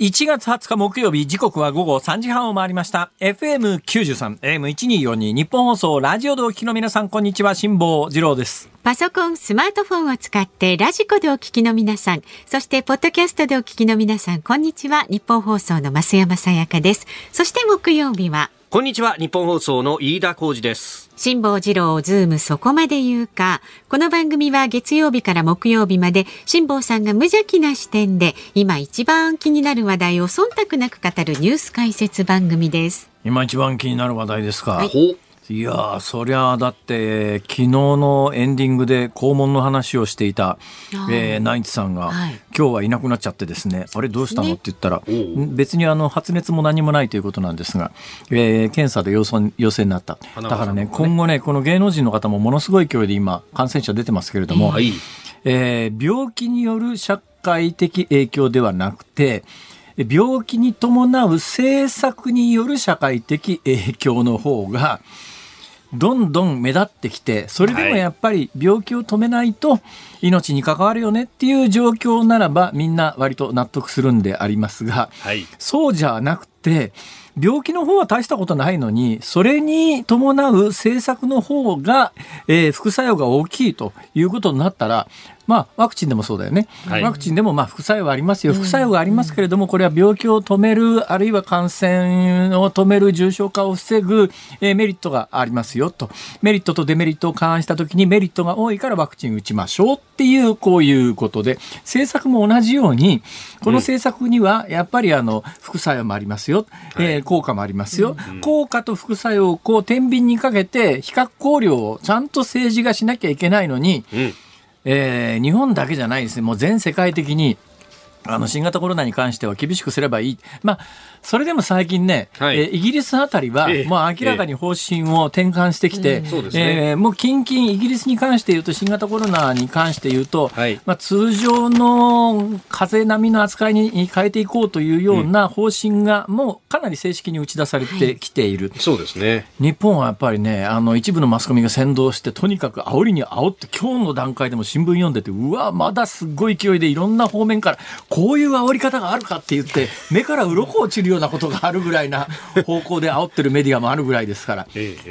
1月20日木曜日、時刻は午後3時半を回りました。FM93、AM1242、ニッポン放送、ラジオでお聞きの皆さん、こんにちは、辛坊治郎です。パソコン、スマートフォンを使ってラジコでお聞きの皆さん、そしてポッドキャストでお聞きの皆さん、こんにちは。ニッポン放送の増山さやかです。そして木曜日は、こんにちはニッポン放送の飯田浩司です辛坊治郎ズームそこまで言うか。この番組は月曜日から木曜日まで辛坊さんが無邪気な視点で今一番気になる話題を忖度なく語るニュース解説番組です。今一番気になる話題ですか？はいほいやー、そりゃあだって、昨日のエンディングで肛門の話をしていた、えーナインツさんが、はい。今日はいなくなっちゃってですね、あれどうしたの？ね。って言ったら、おう。ん別にあの発熱も何もないということなんですが、えー検査で陽性陽性になった。だ花からね、ね。今後ね、この芸能人の方もものすごい勢いで今、感染者出てますけれども、はい。えー病気による社会的影響ではなくて、病気に伴う政策による社会的影響の方が、どんどん目立ってきて、それでもはい。やっぱり病気を止めないと命に関わるよねっていう状況ならばみんな割と納得するんでありますが、はい。そうじゃなくて、病気の方は大したことないのに、それに伴う政策の方が、えー副作用が大きいということになったら、まあ、ワクチンでもそうだよね。はいワクチンでもまあ副作用はありますよ。副作用がありますけれども、これは病気を止める、あるいは感染を止める、重症化を防ぐ、えーメリットがありますよと。メリットとデメリットを勘案したときにメリットが多いからワクチン打ちましょうっていう、こういうことで、政策も同じように、この政策にはやっぱりあの、副作用もありますよ。えー効果もありますよ。効果と副作用をこう、天秤にかけて、比較考慮をちゃんと政治がしなきゃいけないのに、うんえー日本だけじゃないですね、もう全世界的に。あの新型コロナに関しては厳しくすればいい。まあ、それでも最近ね、はい。えーイギリスあたりは、ええ。もう明らかに方針を転換してきて、そうですね。えーもう近々イギリスに関して言うと、新型コロナに関して言うと、はい。まあ、通常の風邪並みの扱いに変えていこうというような方針が、もうかなり正式に打ち出されてきている。そうですね。日本はやっぱりね、あの、一部のマスコミが先導して、とにかく煽りに煽って、今日の段階でも新聞読んでて、うわ、まだすっごい勢いでいろんな方面から、こういう煽り方があるかって言って、目から鱗落ちるようなことがあるぐらいな方向で煽ってるメディアもあるぐらいですから。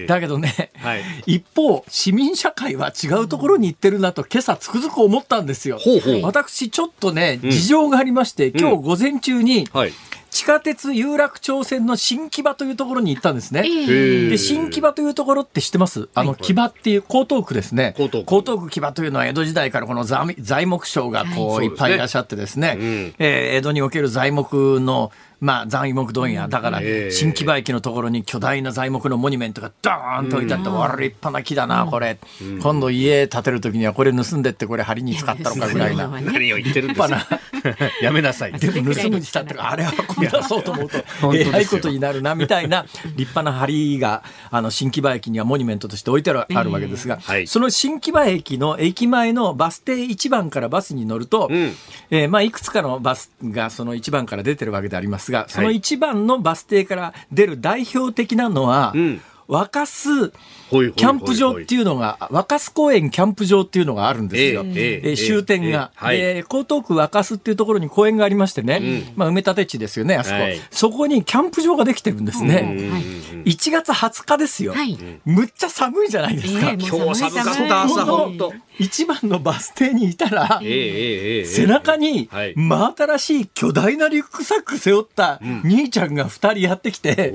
だけどね、はい。一方、市民社会は違うところに行ってるなと、今朝つくづく思ったんですよ。ほうほう。私、ちょっとね、事情がありまして、今日午前中に、はい地下鉄有楽町線の新木場というところに行ったんですね。ええ。で、新木場というところって知ってます？あの、木場っていう、江東区ですね。江東区。江東区木場というのは江戸時代からこの材材木商がこう、はいい、っぱいいらっしゃってですね、うんえー江戸における材木の、まあ、材木問屋。だから、ええ。新木場駅のところに巨大な材木のモニュメントがドーンと置いてあって、わら、立派な木だな、これ。今度家建てるときにはこれ盗んでってこれ針に使ったのかぐらいな。何を言ってるんです立か やめなさい。でも盗むにしたってあれはこみ出そうと思うとえらいことになるなみたいな立派な梁があの新木場駅にはモニュメントとして置いてあるあるわけですが、はい。その新木場駅の駅前のバス停1番からバスに乗ると、うん。えーまあ、いくつかのバスがその1番から出てるわけでありますがその1番のバス停から出る代表的なのは、うん。若洲キャンプ場っていうのが、若洲公園キャンプ場っていうのがあるんですよ。えええええー終点が。ええはい。で、江東区若洲っていうところに公園がありましてね、まあ埋め立て地ですよね、あそこ、はい。そこにキャンプ場ができてるんですうんね。はい。1月20日ですよ。はい。むっちゃ寒いじゃないですか。今日寒かった朝本当一番のバス停にいたら、背中にはい。真新しい巨大なリュックサック背負った兄ちゃんが2人やってきて、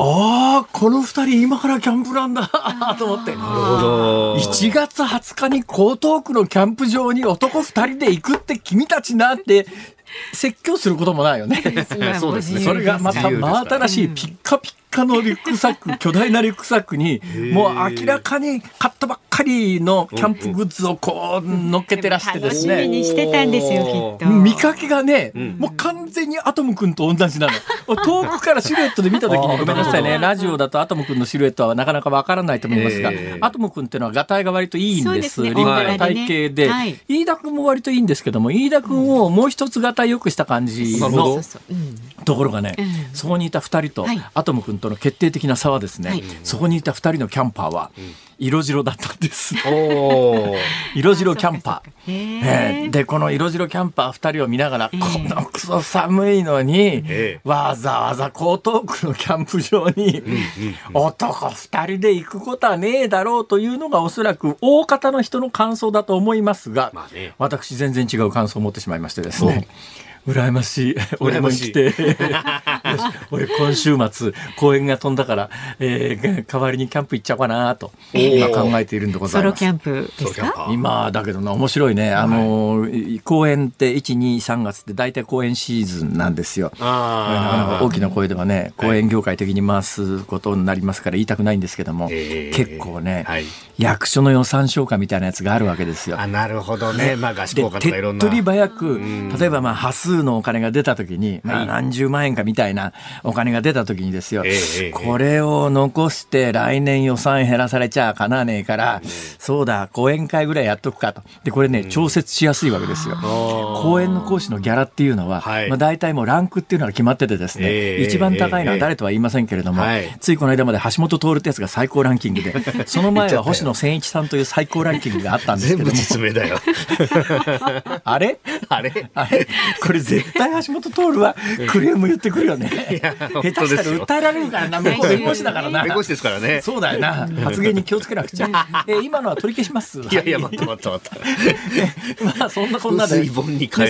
ああ、この2人今からキャンプなんだ と思って。なるほど。1月20日に江東区のキャンプ場に男2人で行くって君たちなって説教することもないよね。そうですね。それがまた真新しいピッカピッカのリュックサック、巨大なリュックサックに、もう明らかに買ったばっかりのキャンプグッズをこう乗っけてらしてで楽しみすね。にしてたんですよ、きっと。見かけがね、もう完全にアトム君と同じなの。遠くからシルエットで見たときにごめんなさいね。ラジオだとアトム君のシルエットはなかなかわからないと思いますが、ええアトム君っていうのはガタイが割といいんです。そうですね立派な体型で、はい飯田君も割といいんですけども、飯田君をもう一つガタイ良くした感じのところがね、うんそこにいた二人と、はいアトム君との決定的な差はですね、はい。そこにいた二人のキャンパーは、色白だったんです。色白キャンパー。へえーでこの色白キャンパー2人を見ながら、このクソ寒いのに、ええ。わざわざ江東区のキャンプ場に、男2人で行くことはねえだろうというのがおそらく大方の人の感想だと思いますが、まあね私全然違う感想を持ってしまいましてですね。羨ましい。俺も来て。俺今週末公園が飛んだから、えー代わりにキャンプ行っちゃおうかなと今考えているんでございます。ソロキ。ャンプですか？今だけどな面白いね。あの、公演って123月って大体公演シーズンなんですよ。なかなあか大きな声ではね公演業界的に回すことになりますから言いたくないんですけども、ええ結構ね、はい。役所の予算消化みたいなやつがあるわけですよ。あなるほどね。まあ合宿で効果とかいろんな。手っ取り早く例えばまあ端数のお金が出た時に、まあ、何十万円かみたいなお金が出た時にですよ、ええええこれを残して来年予算減らされちゃかなわねえから、そうだ講演会ぐらいやっとくかと。でこれね調節しやすいわけですよ。講演の講師のギャラっていうのは、はい。まあ、大体もうランクっていうのが決まっててですね、ええ一番高いのは誰とは言いませんけれども、はい。ついこの間まで橋本徹ってやつが最高ランキングで その前は星野千一さんという最高ランキングがあったんです全部けども。実名だよ。あれ？あれ？あれ？これ絶対橋本徹はクレーム言ってくるよね。や下手したら訴えられるからな、向こう弁護士だからな。弁護士ですからねそうだよな。発言に気をつけなくちゃ。え今のは取り消します？いやいや待って待って待って まあそんなこんなで、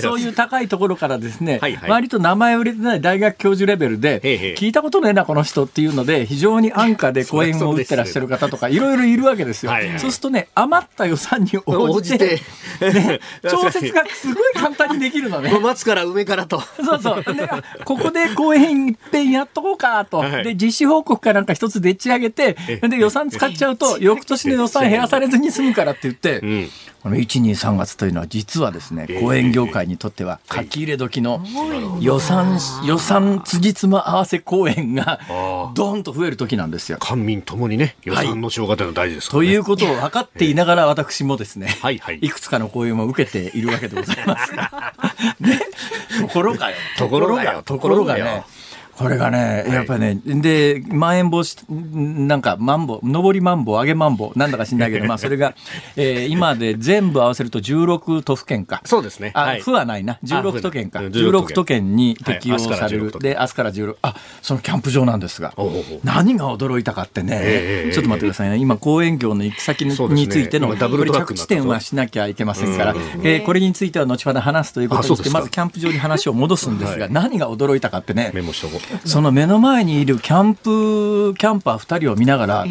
そういう高いところからですね、割と名前売れてない大学教授レベルで、聞いたことねえな、この人っていうので、非常に安価で講演を打ってらっしゃる方とか、いろいろいるわけですよ。そうするとね、余った予算に応応じじて、てね、調節がすごい簡単にできるのね。松から梅からと。そうそう。ここで公演一遍やっとこうかと。はい。で、実施報告かなんか一つでっち上げて、で、予算使っちゃうと、翌年の予算減らされずに済むからって言って、ん。この1、2、3月というのは実はですね、公演業界にとっては書き入れ時の予算、予算辻褄合わせ公演があドーンと増える時なんですよ。官民ともにね予算の消化というのは大事ですからね。ということを分かっていながら私もですね、はい。はい。いくつかの講演を受けているわけでございます。が。ね、ところがよ。ところがよところがよね。これがね、やっぱりね、で、まん延防止、なんか、マンボ、上りマンボ、上げマンボ、なんだか知んないけど、まあ、それが、えー今で全部合わせると16都府県か。そうですね。あ、はい。府はないな。16都県か。うん16都県。に適用はい明日から16される。で、明日から16、あ、そのキャンプ場なんですが何が驚いたかってねええ、ちょっと待ってくださいね。今、公園業の行き先についての、今ダブルこれ着地点はしなきゃいけませんからうん、えーこれについては後ほど話すということでまずキャンプ場に話を戻すんですが、はい。何が驚いたかってね、メモしとこうその目の前にいるキャンプ、キャンパー2人を見ながら、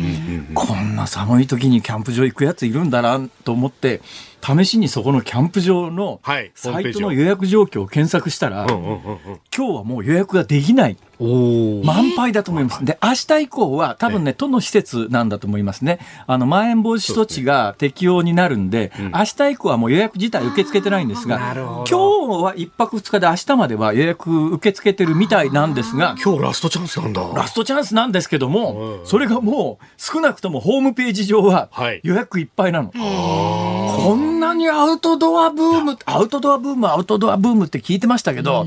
こんな寒い時にキャンプ場行くやついるんだなと思って、試しにそこのキャンプ場のはい。サイトの予約状況を検索したら、うんうんうんうん。今日はもう予約ができない。おお満杯だと思います。で、明日以降は多分ね、都の施設なんだと思いますね。あの、まん延防止措置が適用になるんで、明日以降はもう予約自体受け付けてないんですが、今日は1泊2日で明日までは予約受け付けてるみたいなんですが、今日ラストチャンスなんだ。ラストチャンスなんですけども、うん。それがもう少なくともホームページ上ははい。予約いっぱいなの。こんなにアウトドアブーム、アウトドアブーム、アウトドアブームって聞いてましたけど、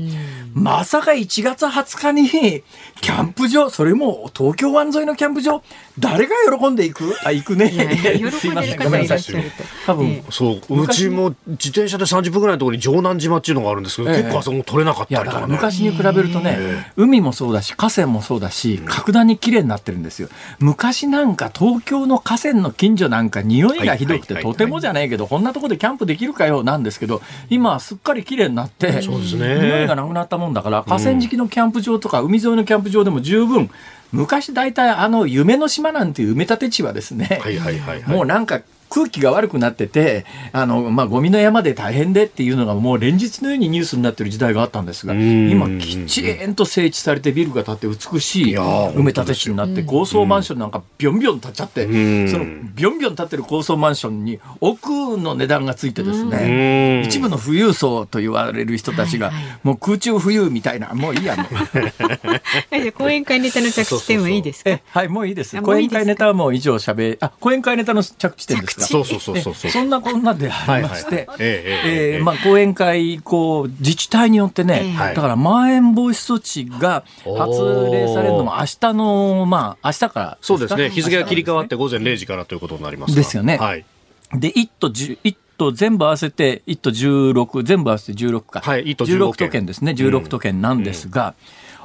まさか1月20日にキャンプ場、それも東京湾沿いのキャンプ場、誰が喜んでいく？あ、行くね。いやいや喜んでる方いらっしゃると。多分、えそうう昔ちも自転車で30分ぐらいのところに城南島っていうのがあるんですけど、ええ。結構あそこも取れなかっいやだからたりとかね昔に比べるとね、海もそうだし河川もそうだし格段に綺麗になってるんですよ。昔なんか東京の河川の近所なんか匂いがひどくてとてもじゃないけどこんなとこでキャンプできるかよなんですけど今はすっかり綺麗になってそうですね。匂いがなくなったもんだから河川敷のキャンプ場とか海沿いのキャンプ場でも十分昔大体あの夢の島なんていう埋め立て地はですね、はいはいはいはい。もうなんか空気が悪くなってて、あの、まあ、ゴミの山で大変でっていうのがもう連日のようにニュースになってる時代があったんですが、ん。今きちんと整地されてビルが建って美しい埋め立て地になって高層マンションなんかビョンビョン建っちゃって、ん。そのビョンビョン建ってる高層マンションに奥の値段がついてですうね、ん。一部の富裕層と言われる人たちが、もう空中富裕みたいな、もういいや、もう。講演会ネタの着地点はいいですか？えはい、もういいです。講演あもういいですか？会ネタはもう以上しゃべ、あ、講演会ネタの着地点ですか。そうそうそうそうそう。そんなこんなでありまして、はいはいえええええーまあ、講演会、こう、自治体によってね、はい。だから、まん延防止措置が発令されるのも明日の、まあ、明日からそうですね。日付が切り替わって午前0時からということになりますがで。すよね。はい。ですねで、1都10、1都全部合わせて、1都16、全部合わせて16か。はい1都16 16都県ですね、16都県なんですが、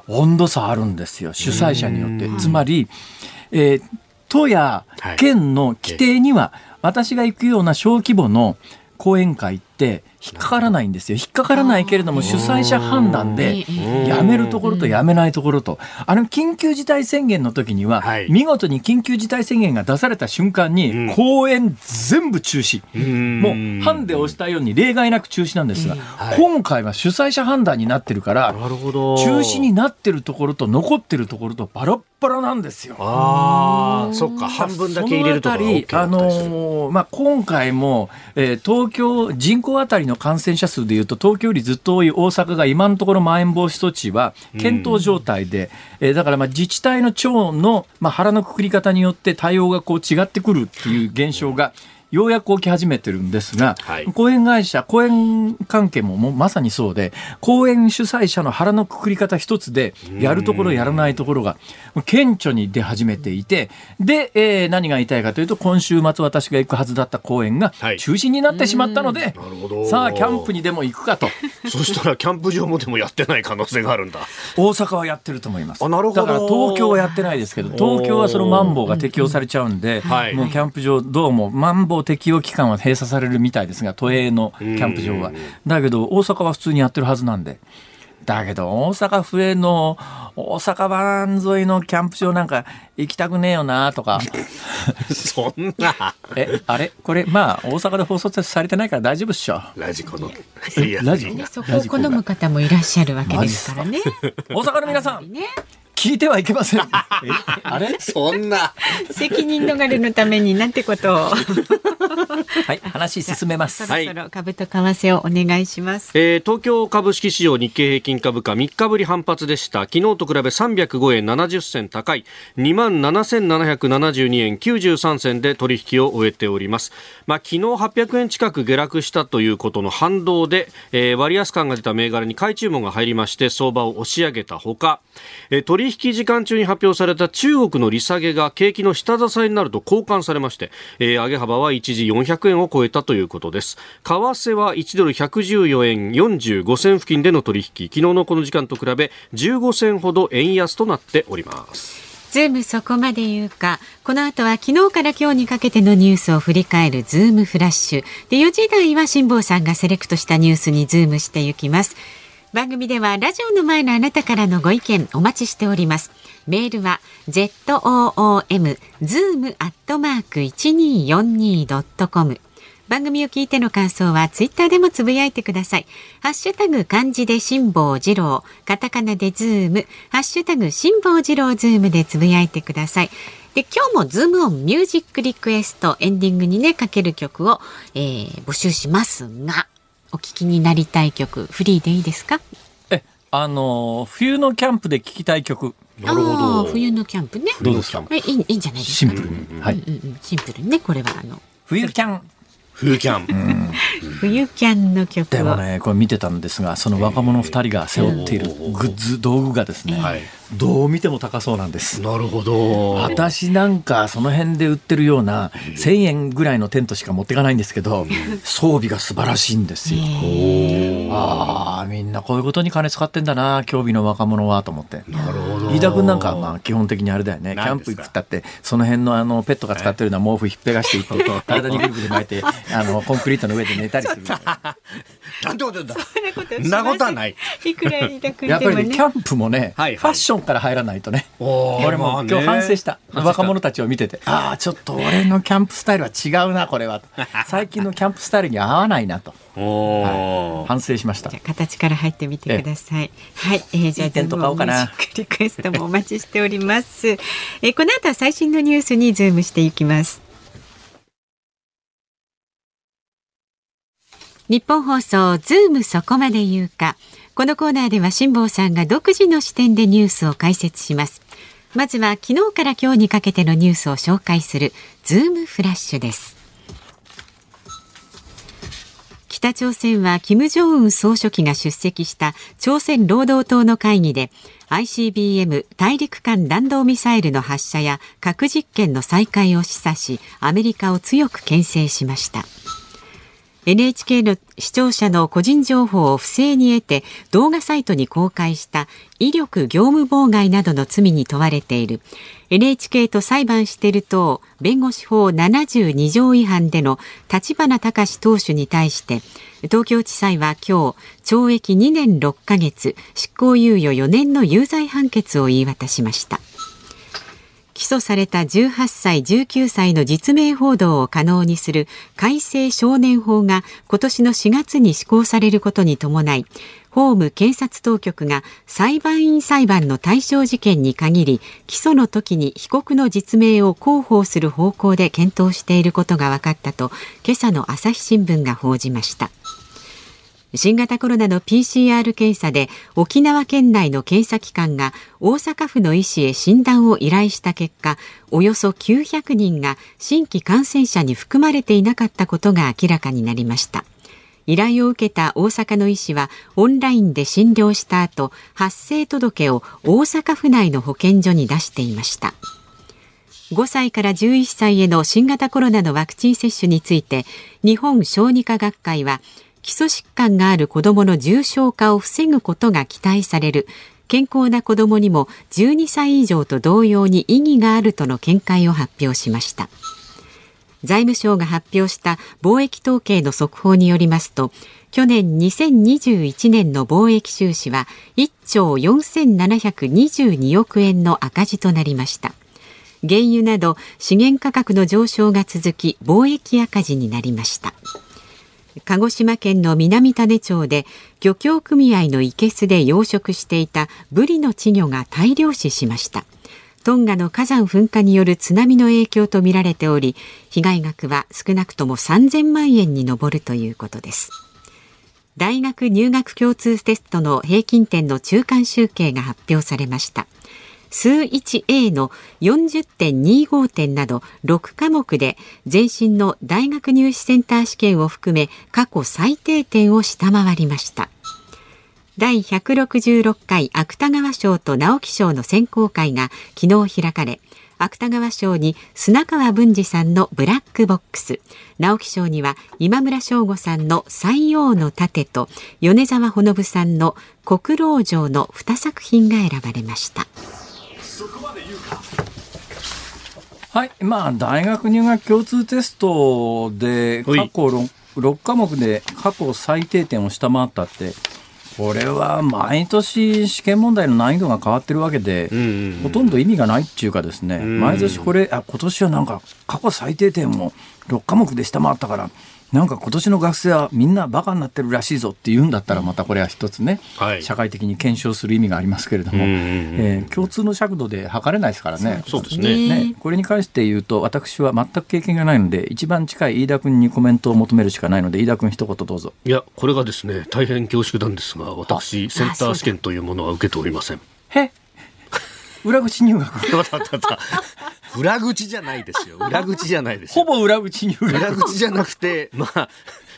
温度差あるんですよ、主催者によって。つまり、えー都や県の規定には、私が行くような小規模の講演会って引っかからないんですよ。引っかからないけれども、主催者判断で、やめるところとやめないところと、あの緊急事態宣言の時には、はい。見事に緊急事態宣言が出された瞬間に、うん。公演全部中止。ん。もう、ハンデをしたように例外なく中止なんですが、はい。今回は主催者判断になってるから。中止になってるところと残ってるところとバラッバラなんですよ。ああ、そっか。半分だけ入れると OK だあのーまあ、今回も、えー東京、人口当たりの感染者数でいうと、東京よりずっと多い大阪が今のところまん延防止措置は検討状態で、えーだからまあ自治体の長の、まあ、腹のくくり方によって対応がこう違ってくるっていう現象が、ようやく起き始めてるんですが、はい。講演会社、講演関係ももうまさにそうで、講演主催者の腹のくくり方一つで、やるところ、やらないところが、顕著に出始めていて、で、えー何が言いたいかというと、今週末私が行くはずだった講演がはい。中止になってしまったので、なるほど。さあ、キャンプにでも行くかと。そしたらキャンプ場もでもやってない可能性があるんだ。大阪はやってると思います。あなるほど。だから東京はやってないですけど、東京はそのマンボウが適用されちゃうんで、はい。もうキャンプ場、どうもマンボウ適用期間は閉鎖されるみたいですが、都営のキャンプ場は。だけど、大阪は普通にやってるはずなんで。だけど、大阪府営の大阪湾沿いのキャンプ場なんか行きたくねえよなとか。そんな、え、あれ？これ、まあ、大阪で放送されてないから大丈夫っしょ。ラジコの。いやラジねそこを好む方もいらっしゃるわけですからね。大阪の皆さん、ね、聞いてはいけません。えあれ？そんな。責任逃れのためになんてことを。はい、話進めます。そろそろ株と為替をお願いします。えー東京株式市場日経平均株価3日ぶり反発でした昨日と比べ305円70銭高い2万7772円93銭で取引を終えております、まあ、昨日800円近く下落したということの反動で、えー割安感が出た銘柄に買い注文が入りまして相場を押し上げたほか、えー取引時間中に発表された中国の利下げが景気の下支えになると交換されまして、えー上げ幅は一時400円を超えたということです為替は1ドル114円45銭付近での取引昨日のこの時間と比べ15銭ほど円安となっておりますズームそこまで言うか。この後は昨日から今日にかけてのニュースを振り返るズームフラッシュ。で、4時台は辛坊さんがセレクトしたニュースにズームしていきます。番組ではラジオの前のあなたからのご意見お待ちしております。メールは zoom.1242.com 番組を聞いての感想はツイッターでもつぶやいてください。ハッシュタグ漢字で辛坊治郎、カタカナでズーム、ハッシュタグ辛坊治郎ズームでつぶやいてください。で、今日もズームオンミュージックリクエストエンディングにね、かける曲を、えー募集しますが、お聞きになりたい曲、フリーでいいですか？え、あのー冬のキャンプで聴きたい曲、なるほあどー冬のキャンプね。どうですか？えいいいいんじゃないですか？シンプルに。はい。うんうん、シンプルにね、これはあの、冬キャン。冬キャン、冬キャンの曲を。でもね、これ見てたんですが、その若者二人が背負っているグッズ、道具がですね、はいどう見ても高そうなんです。なるほど私なんかその辺で売ってるような1000円ぐらいのテントしか持っていかないんですけど、装備が素晴らしいんですよ。ああ、みんなこういうことに金使ってんだな、競技の若者はと思って。なるほど飯田君なんかはまあ基本的にあれだよね。キャンプ行くったって、その辺のあのペットが使ってるような毛布ひっぺがしていって、体にぐるぐる巻いて、あの、コンクリートの上で寝たりするみたいな。なんてこと言うんだそんなことしませんなことはない。いくら飯田君やっぱりねキ。ャンプもね、はいはいファッションから入らないとね。俺も今日反省した。若者たちを見てて、ああ、ちょっと俺のキャンプスタイルは違うな、これは。最近のキャンプスタイルに合わないなと。反省しましたじゃ。あ形から入ってみてください。はい、えー、じゃあいいテント買おうかーリクエストもお待ちしております。えー、この後は最新のニュースにズームしていきます。日本放送ズームそこまで言うか。このコーナーでは辛坊さんが独自の視点でニュースを解説します。まずは昨日から今日にかけてのニュースを紹介するズームフラッシュです。北朝鮮は金正恩総書記が出席した朝鮮労働党の会議で ICBM 大陸間弾道ミサイルの発射や核実験の再開を示唆しアメリカを強く牽制しました NHK の視聴者の個人情報を不正に得て動画サイトに公開した威力業務妨害などの罪に問われている NHK と裁判している党弁護士法72条違反での立花隆党首に対して東京地裁は今日懲役2年6ヶ月執行猶予4年の有罪判決を言い渡しました。起訴された18歳19歳の実名報道を可能にする改正少年法が今年の4月に施行されることに伴い法務検察当局が裁判員裁判の対象事件に限り起訴の時に被告の実名を広報する方向で検討していることが分かったと今朝の朝日新聞が報じました。新型コロナの PCR 検査で沖縄県内の検査機関が大阪府の医師へ診断を依頼した結果およそ900人が新規感染者に含まれていなかったことが明らかになりました。依頼を受けた大阪の医師はオンラインで診療した後発生届を大阪府内の保健所に出していました。5歳から11歳への新型コロナのワクチン接種について日本小児科学会は基礎疾患がある子どもの重症化を防ぐことが期待される。健康な子どもにも12歳以上と同様に意義があるとの見解を発表しました。財務省が発表した貿易統計の速報によりますと去年2021年の貿易収支は1兆4722億円の赤字となりました。原油など資源価格の上昇が続き貿易赤字になりました。鹿児島県の南種町で漁協組合の生けすで養殖していたブリの稚魚が大量死しました。トンガの火山噴火による津波の影響とみられており被害額は少なくとも3000万円に上るということです。大学入学共通テストの平均点の中間集計が発表されました。数 1A の40.25点など6科目で前身の大学入試センター試験を含め過去最低点を下回りました第166回芥川賞と直木賞の選考会が昨日開かれ芥川賞に砂川文治さんのブラックボックス直木賞には今村翔吾さんの西洋の盾と米沢ほのぶさんの国老城の2作品が選ばれました。はい、まあ、大学入学共通テストで過去 6, 6科目で過去最低点を下回ったって、これは毎年試験問題の難易度が変わってるわけで、ほとんど意味がないっていうかですね、毎年これ、あ今年はなんか過去最低点も6科目で下回ったから、なんか今年の学生はみんなバカになってるらしいぞって言うんだったらまたこれは一つね、はい、社会的に検証する意味がありますけれども、えー、共通の尺度で測れないですからね。そうですね。ね。これに関して言うと私は全く経験がないので一番近い飯田君にコメントを求めるしかないので飯田君一言どうぞ。いやこれがですね大変恐縮なんですが私センター試験というものは受けておりません。へ裏口入学 裏口じゃないですよ。裏口じゃないですほぼ裏口入学。裏口じゃなくて、まあ、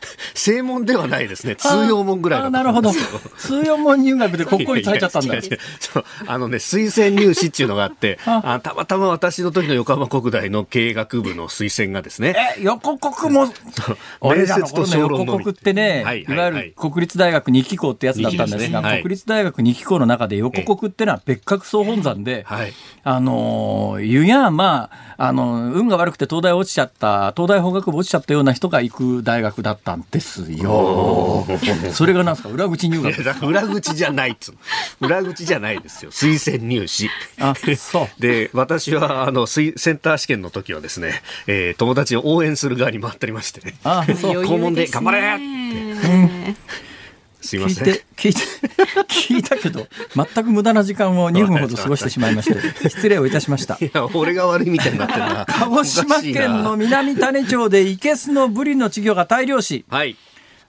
正門ではないですね。通用門ぐらいなるほど。通用門入学で国公立入っちゃったんだ。そうあのね、推薦入試っていうのがあって、あ。たまたま私の時の横浜国大の経営学部の推薦がですね。え、横国も、面接と小論横国ってね、いわゆる国立大学二期校ってやつだったんですが、国立大学二期校の中で横国ってのは別格総本山で、あの、ゆやまあ、あの、運が悪くて東大落ちちゃった、東大法学部落ちちゃったような人が行く大学だったんですよ。それがなんですか、裏口入学。裏口じゃないっつ裏口じゃないですよ。推薦入試。あ、そう。で、私は、あの、センター試験の時はですね、えー、友達を応援する側に回っておりましてね。あ、そう。校門で頑張れって。うんすいません。聞いて、聞いたけど、全く無駄な時間を2分ほど過ごしてしまいまして、失礼をいたしました。いや、俺が悪いみたいになってるな。鹿児島県の南種町で、いけすのブリの稚魚が大量死。はい。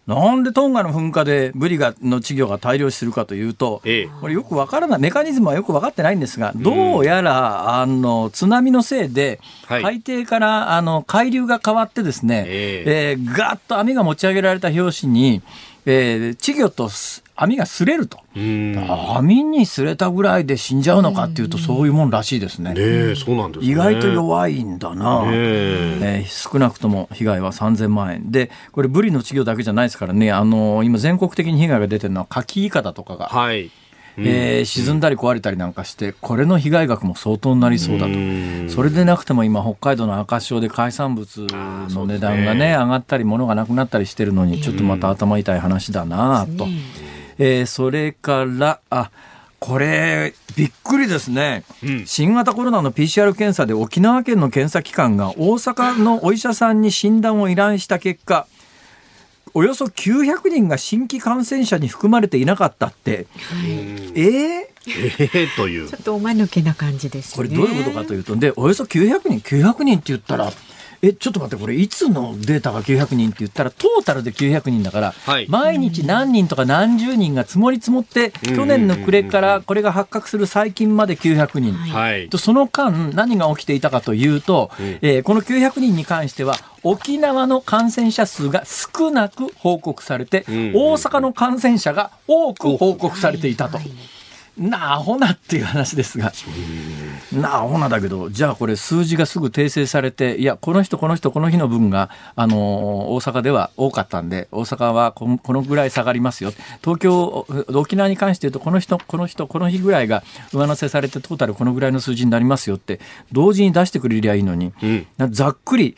なんでトンガの噴火でブリがの稚魚が大量死するかというと、ええこれよくわからないメカニズムはよく分かってないんですがどうやらあの津波のせいではい海底からあの海流が変わってですね、ええーガーッと網が持ち上げられた拍子に、えー稚魚とす網が擦れると。網に擦れたぐらいで死んじゃうのかっていうとそういうもんらしいですね。え、そうなんですね。意外と弱いんだな。ねええー少なくとも被害は3000万円でこれブリの稚魚だけじゃないですからね、あの今全国的に被害が出てるのはカキイカだとかが、はい。えー沈んだり壊れたりなんかしてこれの被害額も相当になりそうだと。うん。それでなくても今北海道の赤潮で海産物の値段がね上がったり物がなくなったりしてるのにちょっとまた頭痛い話だなと。えーそれからあこれびっくりですね、うん。新型コロナの PCR 検査で沖縄県の検査機関が大阪のお医者さんに診断を依頼した結果およそ900人が新規感染者に含まれていなかったって、えー？ええというちょ。っとおまぬけな感じですね。これどういうことかというとでおよそ900人900人って言ったらえちょっと待ってこれいつのデータが900人って言ったらトータルで900人だから、はい毎日何人とか何十人が積もり積もってうん去年の暮れからこれが発覚する最近まで900人。はい。とその間何が起きていたかというと、えーこの900人に関しては沖縄の感染者数が少なく報告されて、ん大阪の感染者が多く報告されていたと。なあほなっていう話ですが、なあほなだけど、じゃあこれ数字がすぐ訂正されて、いや、この人、この人、この日の分が、あのー大阪では多かったんで、大阪はこのこのぐらい下がりますよ。東京、沖縄に関して言うと、この人、この人、この日ぐらいが上乗せされて、トータルこのぐらいの数字になりますよって、同時に出してくれりゃいいのに、うん。なざっくり、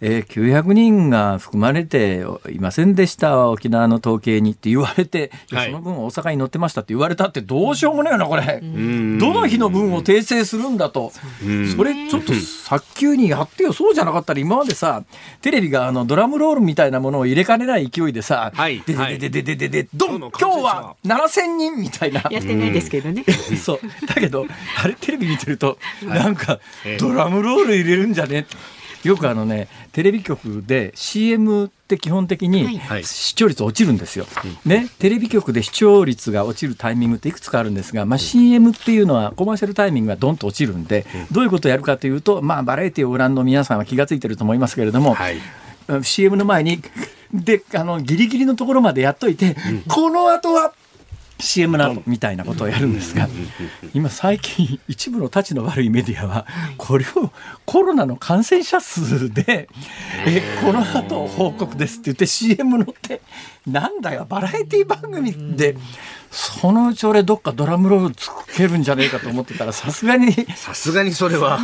えー900人が含まれていませんでした、沖縄の統計にって言われて、はいその分大阪に乗ってましたって言われたってどうしようももよなこれ、うん、どの日の分を訂正するんだと、うん、それちょっと早急にやってよ。そうじゃなかったら今までさテレビがあのドラムロールみたいなものを入れかねない勢いでさ「はい、でででででででドン！今日は7,000人」みたいな。やってないですけどね。そう。だけどあれテレビ見てると、なんか、ドラムロール入れるんじゃね？っ。よくあのね、テレビ局で CM って基本的にはい。視聴率落ちるんですよ。ね、テレビ局で視聴率が落ちるタイミングっていくつかあるんですが、まあ、CM っていうのはコマーシャルタイミングがドンと落ちるんで、どういうことをやるかというと、まあ、バラエティをご覧の皆さんは気がついてると思いますけれども、はい。CM の前に、で、あの、ギリギリのところまでやっといて、この後は、CM などみたいなことをやるんですが、今最近一部の立ちの悪いメディアは、これをコロナの感染者数で、え、この後報告ですって言って CM 乗って、なんだよ、バラエティ番組で、そのうち俺どっかドラムロールつけるんじゃねえかと思ってたら、さすがに、さすがにそれは。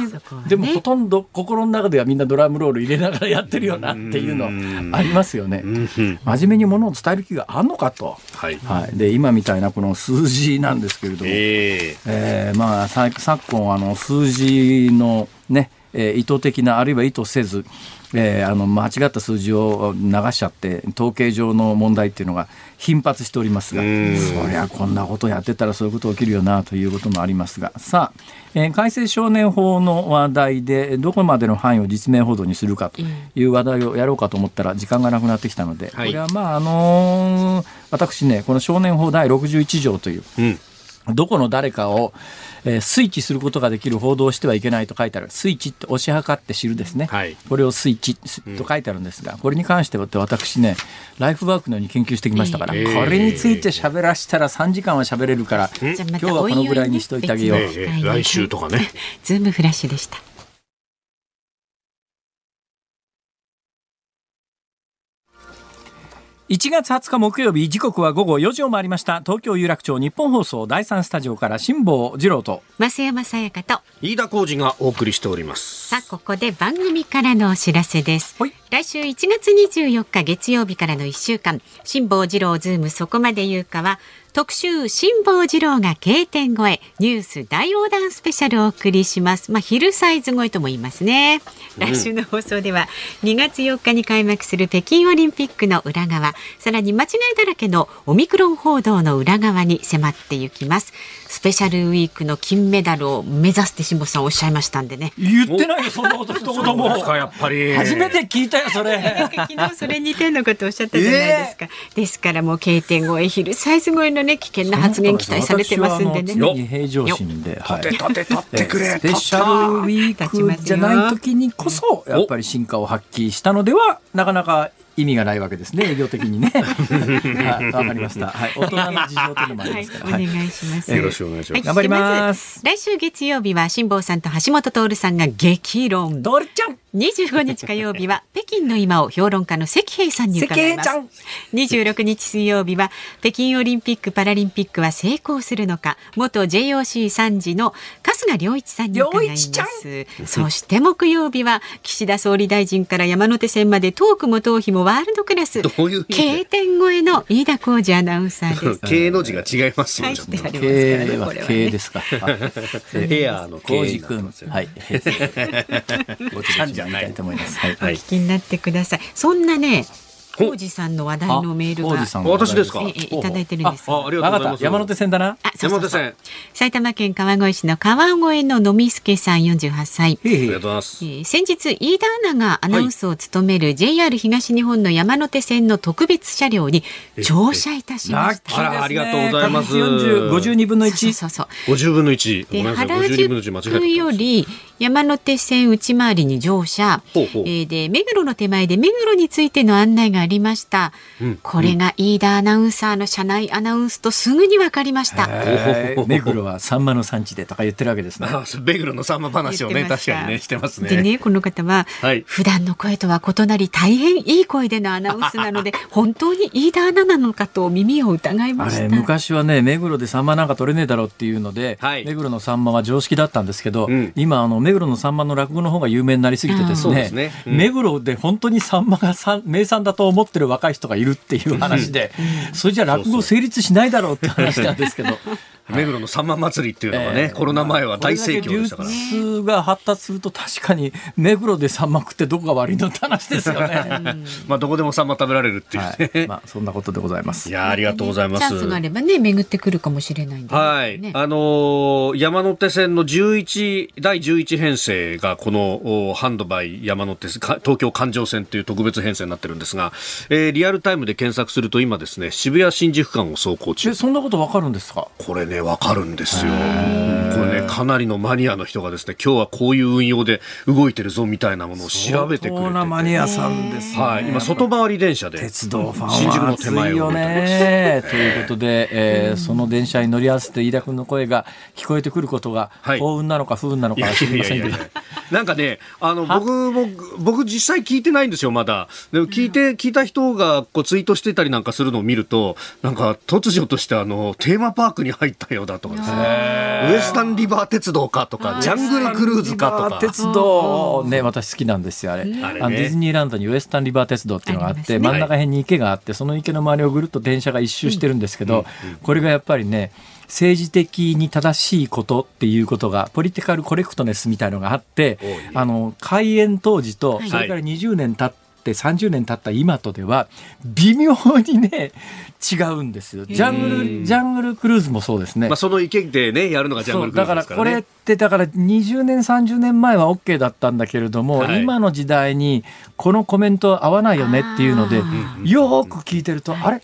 でもほとんど心の中ではみんなドラムロール入れながらやってるよなっていうのありますよね。真面目にものを伝える気があんのかと。はい。はい、で今みたいなこの数字なんですけれども、ええ。えーまあさ昨今あの数字のね、えー意図的なあるいは意図せず、えーあの間違った数字を流しちゃって統計上の問題っていうのが頻発しておりますがん。そりゃこんなことやってたらそういうこと起きるよなということもありますが。さあ、えー改正少年法の話題でどこまでの範囲を実名報道にするかという話題をやろうかと思ったら時間がなくなってきたので、はい。これはまああのー私ねこの少年法第61条といううん。どこの誰かを、えースイッチすることができる報道をしてはいけないと書いてある。スイッチって押し量って知るですね。はいこれをスイッチと書いてあるんですが、これに関してはって私ね、ライフワークのように研究してきましたから、えーこれについて喋らしたら3時間は喋れるから、じゃあまた今日はこのぐらいにしといてあげようええ来週とかね。ズームフラッシュでした。1月20日木曜日時刻は午後4時を回りました東京有楽町日本放送第3スタジオから辛坊治郎と増山さやかと。飯田浩二がお送りしております。さあ、ここで番組からのお知らせです。はい来週1月24日月曜日からの1週間、辛坊治郎ズームそこまで言うかは、特集辛坊治郎が K 点越えニュース大横断スペシャルをお送りします。まあ昼サイズ超えとも言いますね。来週の放送では2月4日に開幕する北京オリンピックの裏側、さらに間違いだらけのオミクロン報道の裏側に迫っていきます。スペシャルウィークの金メダルを目指して辛坊さんおっしゃいましたんでね。言ってないよそんなこと一言もやっぱり初めて聞いたよそれ 昨日それ似てんのことおっしゃったじゃないですか。ですからもう K 点超え昼サイズ超えのね危険な発言期待されてますんでね。常に平常心で、はい。立て立て立ってくれ。スペシャルウィークじゃない時にこそやっぱり進化を発揮したのではなかなか意味がないわけですね 営業的にね。はいわかりました。はい大人の事情というのもありはいますから。お願はい。いします。よろしくお願いします。はい。頑張ります。で来週月曜日は辛坊さんと橋本徹さんが激論。ドルちゃん。25日火曜日は 北京の今を評論家の関平さんに伺います。関26日水曜日は北京オリンピック・パラリンピックは成功するのか。元 JOC 参事の春日良一さんに伺いま良一ちゃん。すそして木曜日は岸田総理大臣から山手線までトークも頭皮もワールドクラスどういう K 点超えの飯田浩二アナウンサーです 経の字が違いますよ書いちょってとありますから経ねはですか。エアーの経浩二君はい。ごちゃんじゃないと思います。はい。お聞きになってくださいそんなねほ浩二さんの話題のメールが私ですか？ええいただいてるんです。あありがとうございます。山手線だな。あそうそうそう。山手線。埼玉県川越市の川越ののみすけさん48歳。ありがとうございます。えー先日飯田アナがアナウンスを務める JR 東日本の山手線の特別車両に乗車いたしました。あらありがとうございます。四十五十二分のそう一。そうそう。50分の1ごめで原52分の1間違えた宿よ。り山手線内回りに乗車、ほうほう。えーで目黒の手前で目黒についての案内がありました、うん。これが飯田アナウンサーの車内アナウンスとすぐに分かりました、目黒はサンマの産地でとか言ってるわけですね。あベグロのさんま話をね確かにねしてますね。でねこの方は、はい。普段の声とは異なり大変いい声でのアナウンスなので 本当に飯田アナなのかと耳を疑いまあれした。昔はね目黒でサンマなんか取れねえだろうっていうので、はい。目黒のサンマは常識だったんですけど、うん。今あの目黒のサンマの落語の方が有名になりすぎてですねそうですね。うん。目黒で本当にサンマがさ名産だと思ってる若い人がいるっていう話で、それじゃ落語成立しないだろうって話なんですけど。目黒のさんま祭りっていうのがね、えーコロナ前は大盛況でしたから。流通が発達すると確かに目黒でサンマ食ってどこが悪いのって話ですよね。まあどこでもさんま食べられるっていうはね、い、まあそんなことでございます。い、。やーありがとうございます。チャンスがあればね巡ってくるかもしれないんで、はい、ね。あのー山手線の11第11編成がこのおハンドバイ山手東京環状線という特別編成になってるんですが、えーリアルタイムで検索すると今ですね渋谷新宿間を走行中。えそんなことわかるんですか？これねわかるんですよ。これねかなりのマニアの人がですね今日はこういう運用で動いてるぞみたいなものを調べてくれて相当なマニアさんですね。はい、今外回り電車で。鉄道ファン新宿の手前をね。ということで、えーその電車に乗り合わせて飯田君の声が聞こえてくることがはい。幸運なのか不運なのかはい知りませんけど。なんかね、あの、僕も、僕実際聞いてないんですよ、まだ。でも聞いて、聞いた人がこうツイートしてたりなんかするのを見ると、なんか突如としてあの、テーマパークに入ったようだとかですね。ウエスタンリバー鉄道かとか、ジャングルクルーズかとか。鉄道ね私好きなんですよあれ,、あれね。あのディズニーランドにウエスタンリバー鉄道っていうのがあって真ん中辺に池があってその池の周りをぐるっと電車が一周してるんですけど、これがやっぱりね政治的に正しいことっていうことがポリティカルコレクトネスみたいのがあってあの開園当時とはい。それから20年経って30年経った今とでは微妙にね違うんですよ。ジャングルジャングルクルーズもそうですね。まあ、その池でね、やるのがジャングルクルーズですからね。だからこれってだから20年30年前は OK だったんだけれども、はい。今の時代にこのコメント合わないよねっていうのであよーく聞いてるとあれ？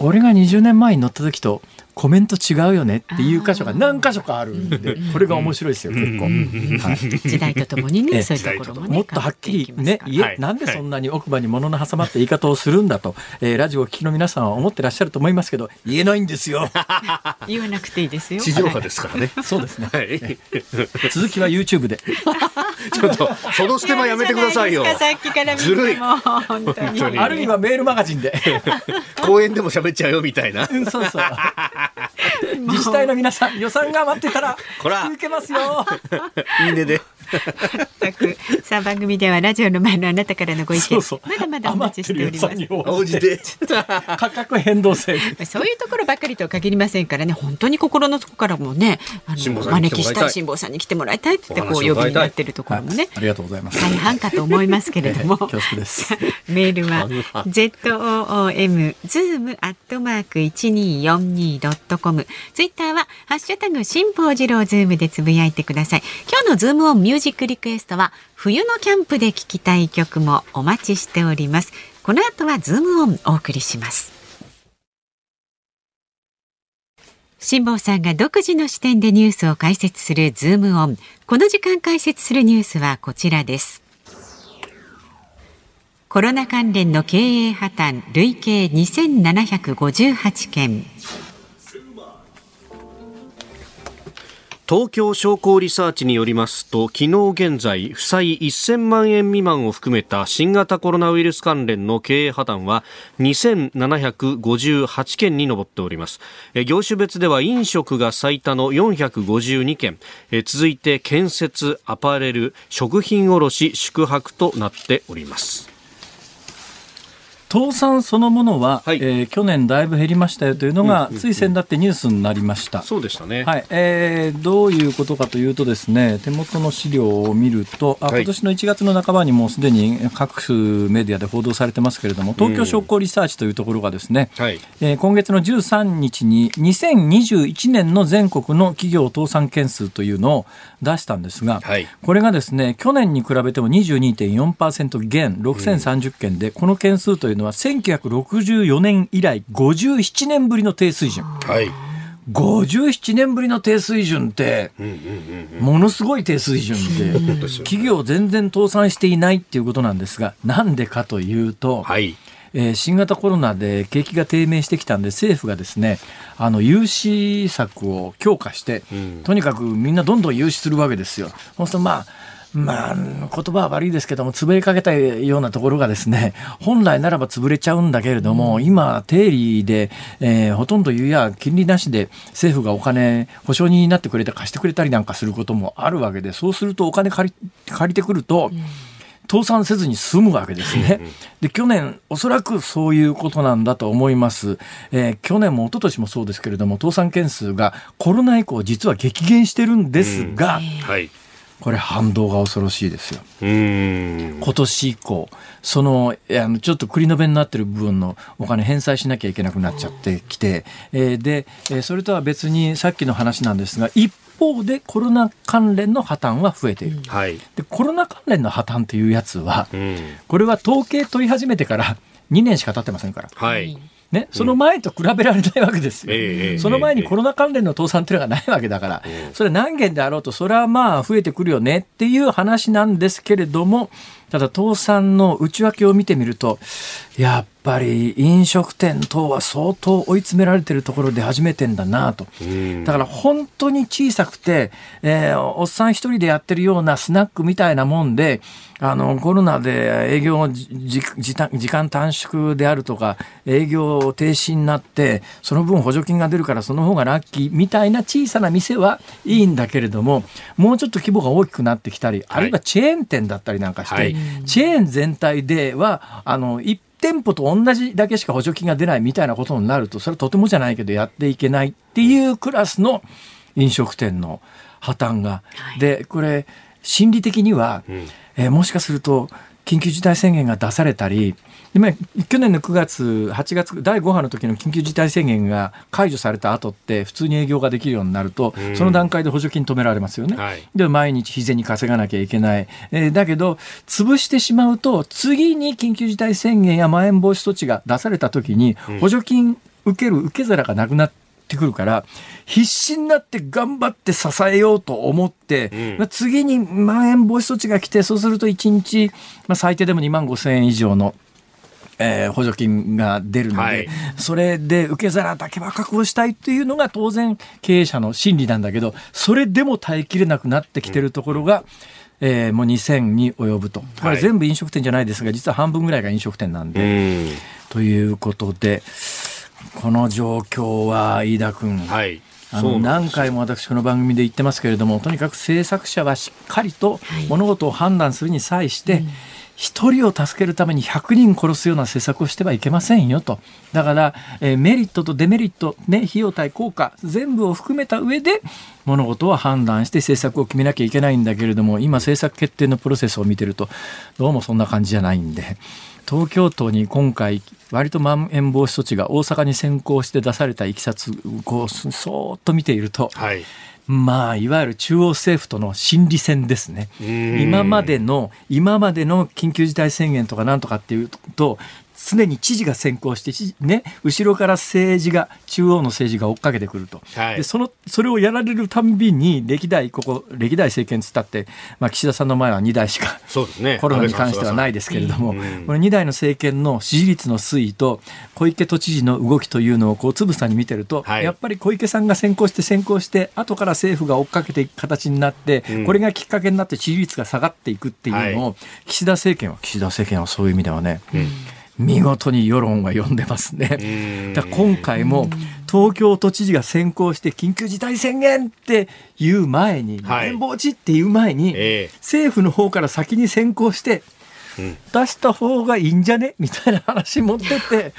俺が20年前に乗った時とコメント違うよねっていう箇所が何箇所かあるんでこれが面白いですよ結構。はい時代とともにね、ええそういうところもねもっとはっきりね、いはいえ、なんでそんなに奥歯に物の挟まった言い方をするんだと、えーラジオをお聞きの皆さんは思ってらっしゃると思いますけど、言えないんですよ。言わなくていいですよ。地上波ですからね。そうですね。はい。続きは YouTube で。ちょっと、そのステマやめてくださいよ。さっきからずるい本あるいはメールマガジンで。公園でも喋っちゃうよみたいな。うんそうそう。自治体の皆さん、予算が余ってたら、引き受けますよ。いいねで。全くさあ番組ではラジオの前のあなたからのご意見そうそう。まだまだお待ちしております。応じて。価格変動制 そういうところばかりとは限りませんからね。本当に心の底からもねあのお招きしたい辛坊さんに来てもらいたいってお呼びになってるところもねありがとうございます。大半かと思いますけれども。恐縮です。メールは半々 z o o m zoom アットマーク一二四二ドットコム。ツイッターはハッシュタグ辛坊治郎ズームでつぶやいてください。今日のズームオンミュージックリクエストは冬のキャンプで聴きたい曲もお待ちしております。この後はズームオンお送りします。辛坊さんが独自の視点でニュースを解説するズームオン。この時間解説するニュースはこちらです。コロナ関連の経営破綻累計2758件東京商工リサーチによりますと昨日現在負債1000万円未満を含めた新型コロナウイルス関連の経営破綻は2758件に上っております。業種別では飲食が最多の452件。続いて建設アパレル食品卸宿泊となっております。倒産そのものは、はい。えー去年だいぶ減りましたよというのが、つい先だってニュースになりました。そうでしたね。はい、えーどういうことかというとですね、手元の資料を見ると、あはい。今年の1月の半ばにもうすでに各メディアで報道されてますけれども、東京商工リサーチというところがですね、はい。えー今月の13日に2021年の全国の企業倒産件数というのを出したんですが、はい。これがですね去年に比べても22.4%減6030件で、この件数というのは1964年以来57年ぶりの低水準。はい57年ぶりの低水準って、ものすごい低水準で、企業全然倒産していないっていうことなんですが、なんでかというと、はいえー新型コロナで景気が低迷してきたんで政府がですねあの融資策を強化して、んとにかくみんなどんどん融資するわけですよ。そうするとまあまあ、言葉は悪いですけども、潰れかけたようなところがですね、本来ならば潰れちゃうんだけれども、今、定理で、えーほとんど言うや、金利なしで政府がお金、保証人になってくれて貸してくれたりなんかすることもあるわけで、そうするとお金借り借りてくると、倒産せずに済むわけですね。で、去年、おそらくそういうことなんだと思います。えー去年も一昨年もそうですけれども、倒産件数がコロナ以降実は激減してるんですが、はいこれ反動が恐ろしいですよ。今年以降、その、えあの、ちょっと繰り延べになってる部分のお金返済しなきゃいけなくなっちゃってきて、えーで、えーそれとは別にさっきの話なんですが、一方でコロナ関連の破綻は増えている。はいで、コロナ関連の破綻というやつは、うんこれは統計取り始めてから2年しか経ってませんから。はいね、その前と比べられないわけですよ。ええその前にコロナ関連の倒産っていうのがないわけだから、それ何件であろうと、それはまあ増えてくるよねっていう話なんですけれども、ただ倒産の内訳を見てみると、やっぱり飲食店等は相当追い詰められてるところで始めてんだなと。うんだから本当に小さくて、えーおっさん一人でやってるようなスナックみたいなもんで、あの、コロナで営業時間短縮であるとか、営業停止になって、その分補助金が出るからその方がラッキーみたいな小さな店はいいんだけれども、もうちょっと規模が大きくなってきたり、あるいはチェーン店だったりなんかして、はいチェーン全体では、あの、一店舗と同じだけしか補助金が出ないみたいなことになると、それはとてもじゃないけどやっていけないっていうクラスの飲食店の破綻が。で、これ、心理的には、えーもしかすると、緊急事態宣言が出されたり、でまあ去年の9月、8月、第5波の時の緊急事態宣言が解除された後って、普通に営業ができるようになると、うんその段階で補助金止められますよね。はいで毎日日銭に稼がなきゃいけない、えーだけど潰してしまうと次に緊急事態宣言やまん延防止措置が出された時にうん補助金受ける受け皿がなくなってくるから必死になって頑張って支えようと思って、うんまあ次にまん延防止措置が来てそうすると1日、まあ、最低でも2万5千円以上の。えー補助金が出るので、はい。それで受け皿だけは確保したいっていうのが当然経営者の心理なんだけど、それでも耐えきれなくなってきてるところが、えーもう2000に及ぶと。これ全部飲食店じゃないですが、実は半分ぐらいが飲食店なんうで、ん。ということで、この状況は飯田君、はい。あの何回も私この番組で言ってますけれどもとにかく制作者はしっかりと物事を判断するに際して、一人を助けるために100人殺すような政策をしてはいけませんよと。だから、えーメリットとデメリット、ね、費用対効果、全部を含めた上で、物事を判断して政策を決めなきゃいけないんだけれども、今政策決定のプロセスを見てると、どうもそんな感じじゃないんで、東京都に今回、割とまん延防止措置が大阪に先行して出されたいきさつ、こう、そそーっと見ていると、はい。まあ、いわゆる中央政府との心理戦ですね。ん今までの、今までの緊急事態宣言とかなんとかっていうと、常に知事が先行して、ね、後ろから政治が、中央の政治が追っかけてくると。はい。で、その、それをやられるたんびに、歴代、ここ、歴代政権つったって、まあ、岸田さんの前は2代しか、そうですね。コロナに関してはないでですけれども、うんこの2代の政権の支持率の推移と小池都知事の動きというのをこうつぶさに見てると、はい。やっぱり小池さんが先行して先行して後から政府が追っかけていく形になって、うん。これがきっかけになって支持率が下がっていくっていうのを、岸田政権は岸田政権はそういう意味ではね、見事に世論は読んでますね。だ今回も東京都知事が先行して緊急事態宣言っていう前に、まんはい延防止っていう前に、ええ。政府の方から先に先行して、うん。出した方がいいんじゃね？みたいな話持ってって、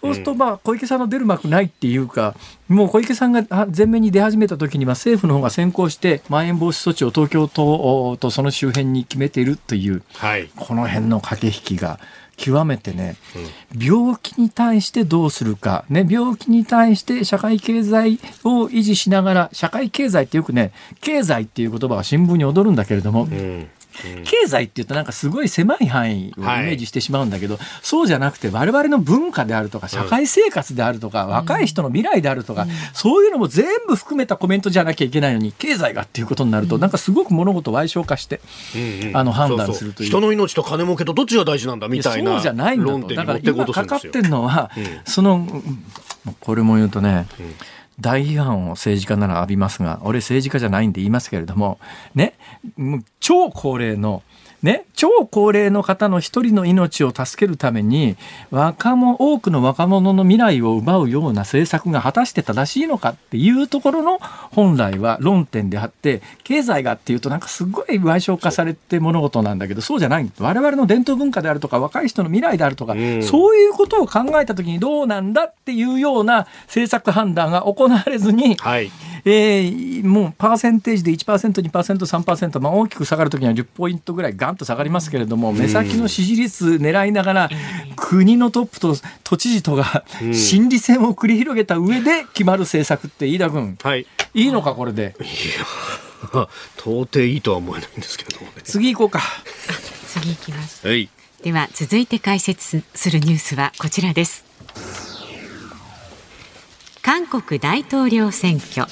そうするとまあ小池さんの出る幕ないっていうか、もう小池さんがあ前面に出始めた時には政府の方が先行して、まん延防止措置を東京都とその周辺に決めているという、はい。この辺の駆け引きが極めてね、病気に対してどうするか、ね、病気に対して社会経済を維持しながら、社会経済ってよくね、経済っていう言葉が新聞に踊るんだけれども、うん。経済っていうとなんかすごい狭い範囲をイメージしてしまうんだけど、そうじゃなくて我々の文化であるとか社会生活であるとか、若い人の未来であるとか、そういうのも全部含めたコメントじゃなきゃいけないのに経済がっていうことになると、なんかすごく物事を賠償化して、うんうん。あの判断するという。人の命と金儲けとどっちが大事なんだみたいなそうじゃないんだ論と。だから今かかってるのは、うん。その、うんこれも言うとね、大批判を政治家なら浴びますが、俺政治家じゃないんで言いますけれども、ね、もう超高齢の、ね、超高齢の方の一人の命を助けるために若者多くの若者の未来を奪うような政策が果たして正しいのかっていうところの本来は論点であって経済がっていうとなんかすごい賠償化されて物事なんだけどそうじゃない我々の伝統文化であるとか若い人の未来であるとか、うんそういうことを考えた時にどうなんだっていうような政策判断が行われずに、はい。えーもうパーセンテージで 1%2%3%、3%まあ、大きく下がるときには10ポイントぐらいガンと下がりますけれども、目先の支持率狙いながら、国のトップと都知事とがん心理戦を繰り広げた上で決まる政策って飯田君、はい。いいのかこれで？到底いいとは思えないんですけれどもね。次行こうか。次行きますはい。では続いて解説するニュースはこちらです韓国大統領選挙。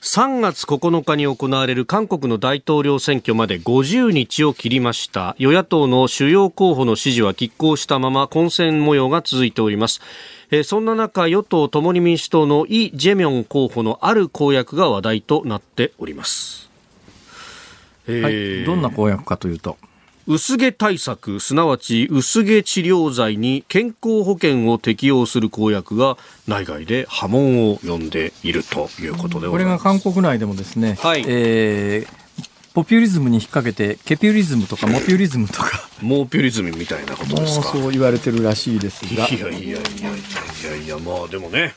3月9日に行われる韓国の大統領選挙まで50日を切りました。与野党の主要候補の支持は拮抗したまま混戦模様が続いております。えーそんな中与党共に民主党のイ・ジェミョン候補のある公約が話題となっております、えはいーどんな公約かというと。薄毛対策すなわち薄毛治療剤に健康保険を適用する公約が内外で波紋を呼んでいるということでごこれが韓国内でもですね、はい。えーポピュリズムに引っ掛けてケピュリズムとかモピュリズムとか。モーピュリズムみたいなことですか？そう言われてるらしいですが。いやいやいやいやいやいやまあでもね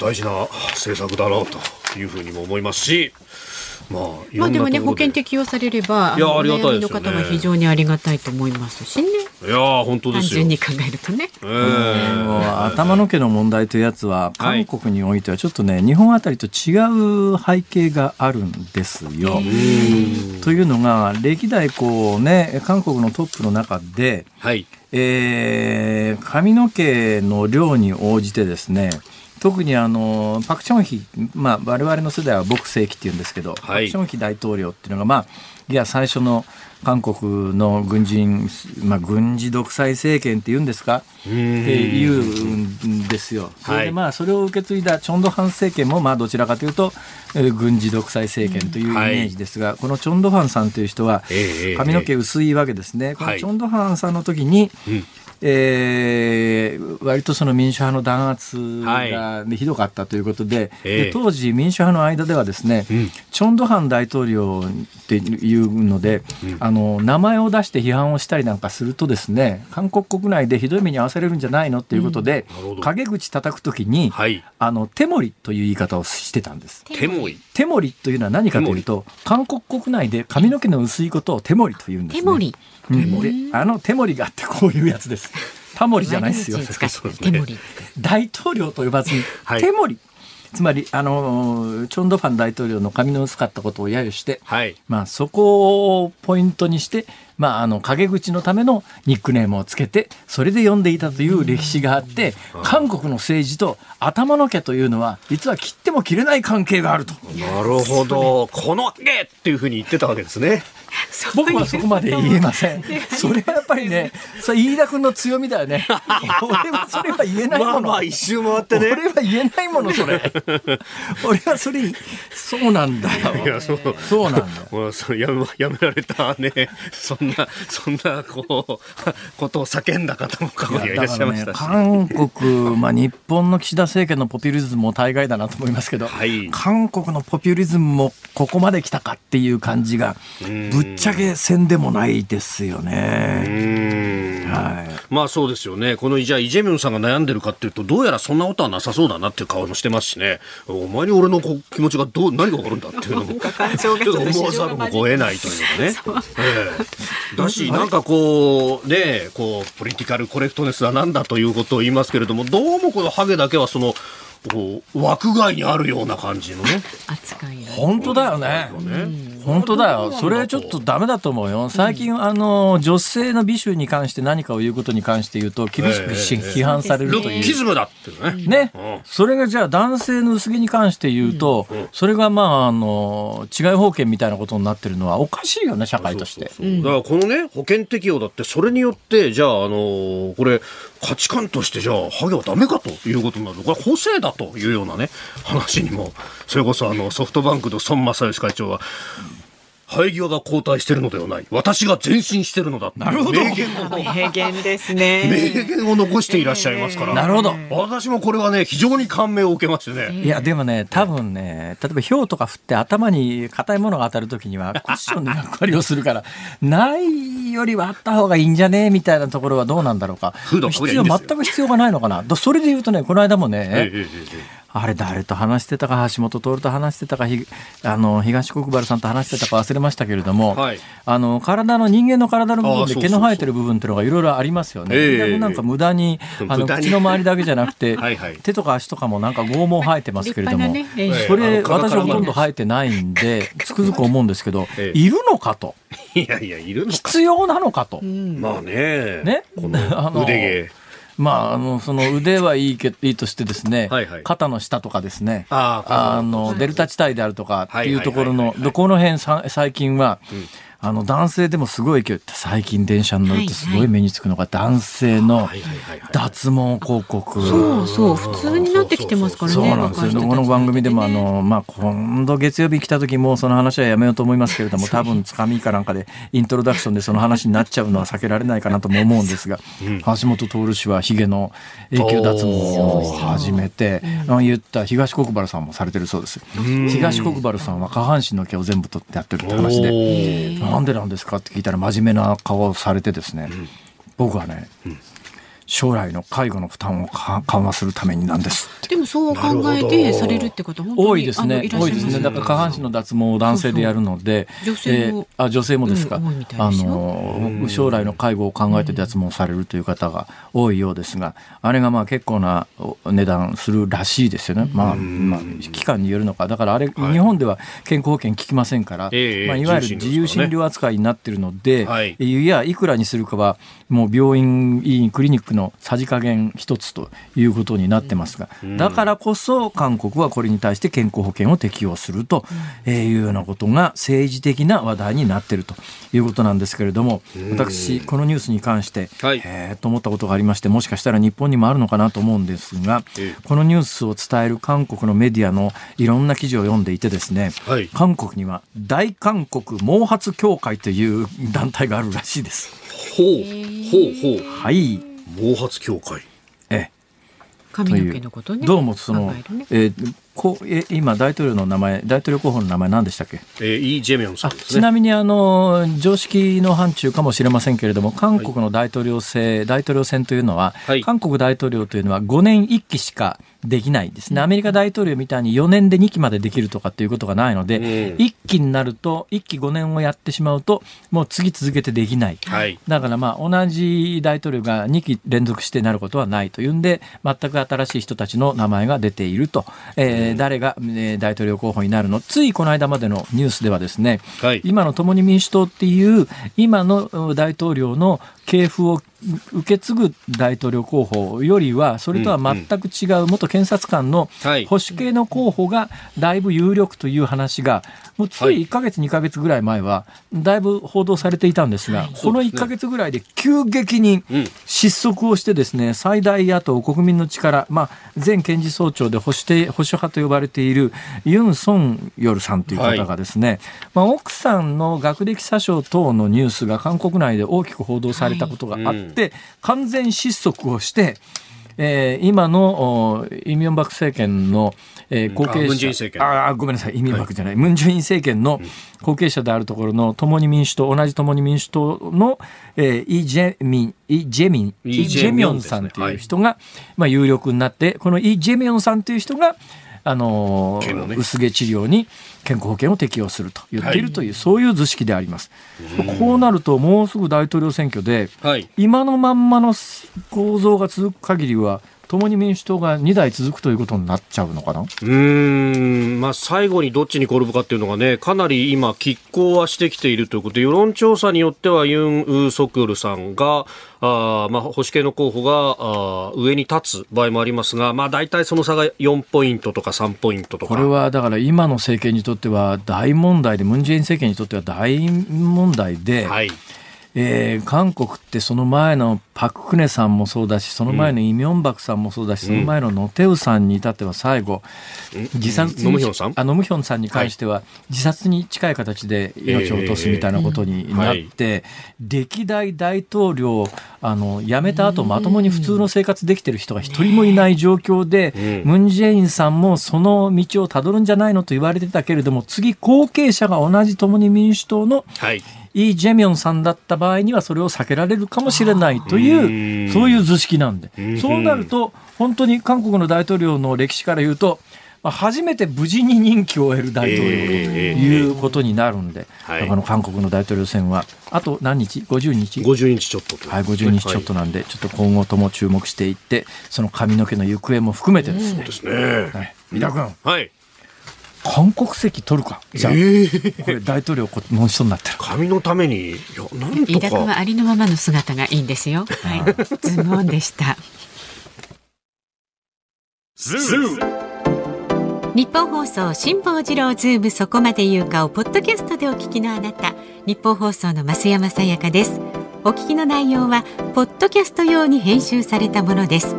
大事な政策だなというふうにも思いますしまあまあでもね保険適用されればいやのありがたいですよね。の方は非常にありがたいと思いますしね。いやー本当ですよ。単純に考えるとね。ええ。もう頭の毛の問題というやつは韓国においてはちょっとね日本あたりと違う背景があるんですよ。というのが歴代こうね韓国のトップの中で、はい。えー髪の毛の量に応じてですね特にあのパク・チョンヒ、まあ、我々の世代は牧世紀っていうんですけど、パク・チョンヒ大統領っていうのが、まあ、いや最初の韓国の軍人、まあ、軍事独裁政権っていうんですか？っていうんですよ。それでまあそれを受け継いだチョンドハン政権もまあどちらかというと、えー軍事独裁政権というイメージですが、このチョンドハンさんという人はええ髪の毛薄いわけですね。このはい。チョンドハンさんの時に、うんえー、割とその民主派の弾圧が、ね、ひどかったということでえー、で当時民主派の間ではですね、うん、チョン・ドハン大統領っていうので、うん、あの名前を出して批判をしたりなんかするとですね韓国国内でひどい目に遭わされるんじゃないのっていうことで、うん、陰口叩くときに、はい、あの手盛りという言い方をしてたんです。手盛り手盛りというのは何かというと韓国国内で髪の毛の薄いことを手盛りというんです、ね、手盛りうん、あの手盛りがあってこういうやつです。タモリじゃないですよ。大統領と呼ばずに、手盛り。つまり、あの、チョン・ドファン大統領の髪の薄かったことを揶揄して、はい、まあ、そこをポイントにして、まあ、あの、陰口のためのニックネームをつけて、それで呼んでいたという歴史があって、韓国の政治と頭の毛というのは、実は切っても切れない関係があると。なるほど。この毛っていうふうに言ってたわけですね。僕はそこまで言えません。それはやっぱりね、それ飯田君の強みだよね。俺はそれは言えないもの。まあまあ一周回ってね。俺は言えないものそれ。俺はそれそうなんだよ。いやそうそうなんだよ。もうそやめやめられたね。そんなそんなこうことを叫んだ方もかいらっしゃいました、ね、韓国まあ日本の岸田政権のポピュリズムも大概だなと思いますけど、はい、韓国のポピュリズムもここまで来たかっていう感じが。ぶっちゃけせんでもないですよね。はい、まあそうですよね。このじゃあイ・ジェミョンさんが悩んでるかっていうとどうやらそんなことはなさそうだなっていう顔もしてますしね。お前に俺の気持ちがどう何が起こるんだっていうのも ちょっと思わざるもこ得ないというかね。えー、だしなんかこうねこうポリティカルコレクトネスはなんだということを言いますけれどもどうもこのハゲだけはそのこう枠外にあるような感じのね。扱い本当だよね、本当だよ。それちょっとダメだと思うよ。最近、あの女性の美醜に関して何かを言うことに関して言うと厳しく批判されるという、ルッキズムだってね。ね、それがじゃあ男性の薄毛に関して言うと、それがまああの違い保険みたいなことになってるのはおかしいよね社会として。だからこのね保険適用だってそれによってじゃああのこれ価値観としてじゃあハゲはダメかということになる。これ補正だというようなね話にもそれこそあのソフトバンクの孫正義会長は生え際が後退してるのではない。私が前進してるのだ。なるほど。名言を。名言ですね。名言を残していらっしゃいますから。なるほど。私もこれはね、非常に感銘を受けましてね。いや、でもね、多分ね、例えば氷とか降って頭に硬いものが当たるときには、クッションの役割をするから、ないよりはあった方がいいんじゃねみたいなところはどうなんだろうか。必要、全く必要がないのかな。それで言うとね、この間もね、えええあれ誰と話してたか橋本徹と話してたかあの東国原さんと話してたか忘れましたけれども、はい、あの体の人間の体の部分で毛の生えてる部分っていうのがいろいろありますよね。えー、なんか無駄に あの口の周りだけじゃなくて はい、手とか足とかもなんか剛毛生えてますけれども、ねえー、それ私はほとんど生えてないんで つくづく思うんですけど、えー、いるのかと。いやいやいるの必要なのかと。まあね。ね。この腕毛。まあ、あのその腕はいいけいいとしてですね、はいはい、肩の下とかですねあのデルタ地帯であるとかっていうところのどこの辺最近は、うんあの男性でもすごい勢い最近電車に乗るとすごい目につくのが男性の脱毛広告、そうそう普通になってきてますからねそうなんですよ。この番組でもあの、まあ、今度月曜日来た時もその話はやめようと思いますけれども多分つかみかなんかでイントロダクションでその話になっちゃうのは避けられないかなとも思うんですが、うん、橋本徹氏はヒゲの永久脱毛を始めて、うん、言った東国原さんもされてるそうです、東国原さんは下半身の毛を全部取ってやってるって話で。なんでなんですかって聞いたら真面目な顔をされてですね、うん、僕はね、うん将来の介護の負担を緩和するためになんですでもそう考えてされるってこと多いですね。多いですね。だから下半身の脱毛を男性でやるので女性も、えー、あ女性もですか、うん、あの将来の介護を考えて脱毛されるという方が多いようですがあれがまあ結構な値段するらしいですよね、まあ、まあ期間によるのか。だからあれ、はい、日本では健康保険効きませんから、えー、まあ、いわゆる自由診療扱いになってるので、はい、いやいくらにするかはもう病院院クリニックのさじ加減一つということになってますが、だからこそ韓国はこれに対して健康保険を適用するというようなことが政治的な話題になっているということなんですけれども、私、このニュースに関して、はい、えー、と思ったことがありまして、もしかしたら日本にもあるのかなと思うんですが、このニュースを伝える韓国のメディアのいろんな記事を読んでいてですね、はい、韓国には大韓国毛髪協会という団体があるらしいです。ほうほうほう。はい。毛髪協会。ええ。髪の毛のことね。どうもその、ね。えーこうえ今大統領の名前大統領候補の名前何でしたっけ？えー、イ・ジェミョンさあんですね。ちなみにあの常識の範疇かもしれませんけれども韓国の大統領制、大統領選というのは、はい。韓国大統領というのは5年1期しかできないですね。アメリカ大統領みたいに4年で2期までできるとかっていうことがないので、うん。1期になると1期5年をやってしまうともう次続けてできない。はい。だからまあ同じ大統領が2期連続してなることはないというんで全く新しい人たちの名前が出ていると、えー誰が、えー大統領候補になるの？ついこの間までのニュースではですね、はい。今の共に民主党っていう今のうん大統領の系譜を受け継ぐ大統領候補よりはそれとは全く違う元検察官のはい。保守系の候補がだいぶ有力という話がもうつはい。い1ヶ月2ヶ月ぐらい前はだいぶ報道されていたんですが、この1ヶ月ぐらいで急激にうん失速をしてですね最大野党国民の力、まあ、前検事総長で保守定保守派と呼ばれているユン・ソンヨルさんという方がですね、まあ、奥さんの学歴詐称等のニュースが韓国内で大きく報道されたことがあって、完全失速をして、えー今のおイ・ミョンバク政権の、えー後継者、あああごめんなさいイ・ミョンバクじゃない、ムン・ジェイン政権の後継者であるところの共に民主党同じ共に民主党の、えーイ・ジェミンイ・ジェミンイイ・ジェミョンさんという人が、まあ、有力になってこのイ・ジェミョンさんという人があの薄毛治療に健康保険を適用すると言っているという、そういう図式であります。こうなるともうすぐ大統領選挙ではい。今のまんまの構造が続く限りは共に民主党が2代続くということになっちゃうのかな？うーん、まあ、最後にどっちに転ぶかっていうのがね、かなり今、拮抗はしてきているということで、世論調査によってはユン・ソクヨルさんが、あーまあ、保守系の候補があー上に立つ場合もありますが、まあ、大体その差が4ポイントとか3ポイントとか。これはだから今の政権にとっては大問題でムン・ジェイン政権にとっては大問題で、はい。えー韓国ってその前のパク・クネさんもそうだしその前のイ・ミョンバクさんもそうだし、その前のノテウさんに至っては最後、自ノムヒョンさん？あノムヒョンさんに関しては、自殺に近い形で命を落とすみたいなことになって、歴代大統領あの辞めた後まともに普通の生活できてる人が一人もいない状況で、ムン・ジェインさんもその道をたどるんじゃないのと言われてたけれども次後継者が同じ共に民主党のはい。イ・ジェミョンさんだった場合にはそれを避けられるかもしれないというそういう図式なんで。そうなると本当に韓国の大統領の歴史から言うとまあ初めて無事に任期を終える大統領ということになるんで、はい。だから韓国の大統領選はあと何日？50日？50日ちょっとと。はい、50日ちょっとなんで、ちょっと今後とも注目していって、その髪の毛の行方も含めてですね。ですね。はい、三田君、はい。韓国籍取るか？じゃあ、これ大統領この人になってる。髪のために、いや、なんと飯田君はか。ありのままの姿がいいんですよ。はい。ズームオンでした。日本放送辛坊治郎ズームそこまで言うかをポッドキャストでお聞きのあなた日本放送の増山さやかですお聞きの内容はポッドキャスト用に編集されたものです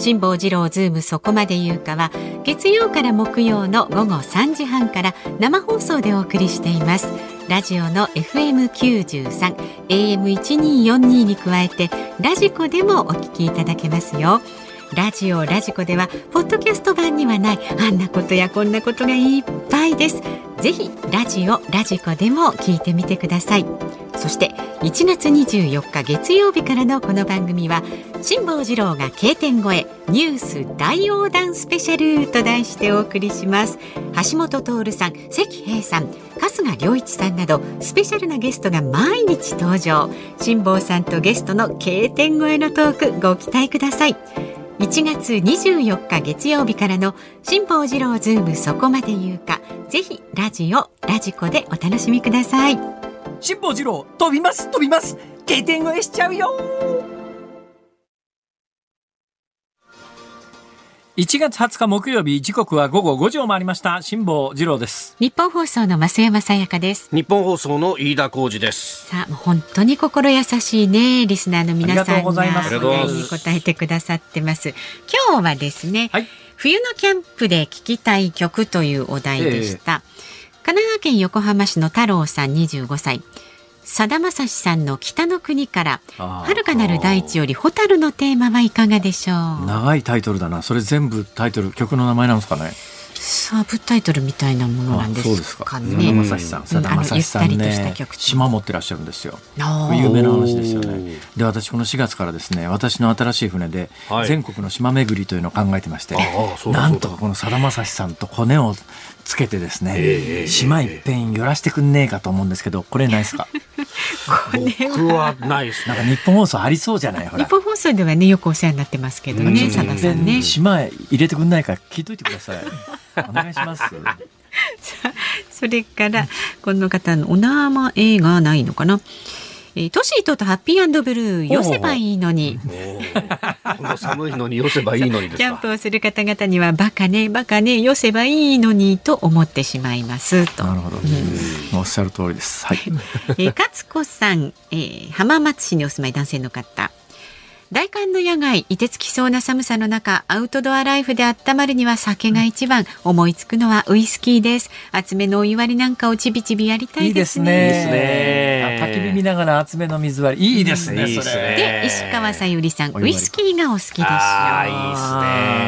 辛坊治郎ズームそこまで言うかは月曜から木曜の午後3時半から生放送でお送りしています。ラジオの FM93 AM1242 に加えてラジコでもお聞きいただけますよ。ラジオラジコではポッドキャスト版にはないあんなことやこんなことがいっぱいです。ぜひラジオラジコでも聞いてみてください。そして1月24日月曜日からのこの番組は辛坊治郎が K 点越えニュース大横断スペシャルと題してお送りします。橋下徹さん石平さん春日良一さんなどスペシャルなゲストが毎日登場。辛坊さんとゲストの K 点越えのトークご期待ください。1月24日月曜日からの辛坊治郎ズームそこまで言うかぜひラジオラジコでお楽しみください辛坊治郎、飛びます、飛びます。経点越えしちゃうよ。1月20日木曜日、時刻は午後5時を回りました。辛坊治郎です。日本放送の増山さやかです日本放送の飯田浩二です。さあもう本当に心優しいねリスナーの皆さんがありがとうございますお題に答えてくださってます今日はですね、はい。冬のキャンプで聴きたい曲というお題でした、神奈川県横浜市の太郎さん25歳さだまさしさんの北の国から遥かなる大地より蛍のテーマはいかがでしょう？長いタイトルだな。それ全部タイトル曲の名前なんですかね？サブタイトルみたいなものなんですすか。ねまさしさん。さだまさしさんね。曲島持ってらっしゃるんですよ。有名な話ですよね。で私この4月からですね私の新しい船ではい。全国の島巡りというのを考えてまして、なんだとかこのさだまさしさんとコネをつけてですね、ええ島いっぺん寄らしてくんねえかと思うんですけどこれないですか？僕はないですなんかね。日本放送ありそうじゃない？ほら。日本放送ではねよくお世話になってますけどねうん。さんね。島へ入れてくんないか聞いといてください。お願いします。それからこの方のお名前がないのかな？えートシートとハッピーブルー寄せばいいのに。この寒いのに寄せばいいのにですか。キャンプ。をする方々にはバカねバカね寄せばいいのにと思ってしまいます。と。なるほど、おっしゃる通りです。はい。えー、勝子さん、えー浜松市にお住まい男性の方。大寒の野外、凍てつきそうな寒さの中、アウトドアライフで温まるには酒が一番。思いつくのはウイスキーです。厚めのお湯割りなんかをちびちびやりたいですね。いいですね。あ焚き火見ながら厚めの水割り。いいですね、いいですねで、石川さゆりさん、ウイスキーがお好きでしょう。あーいいです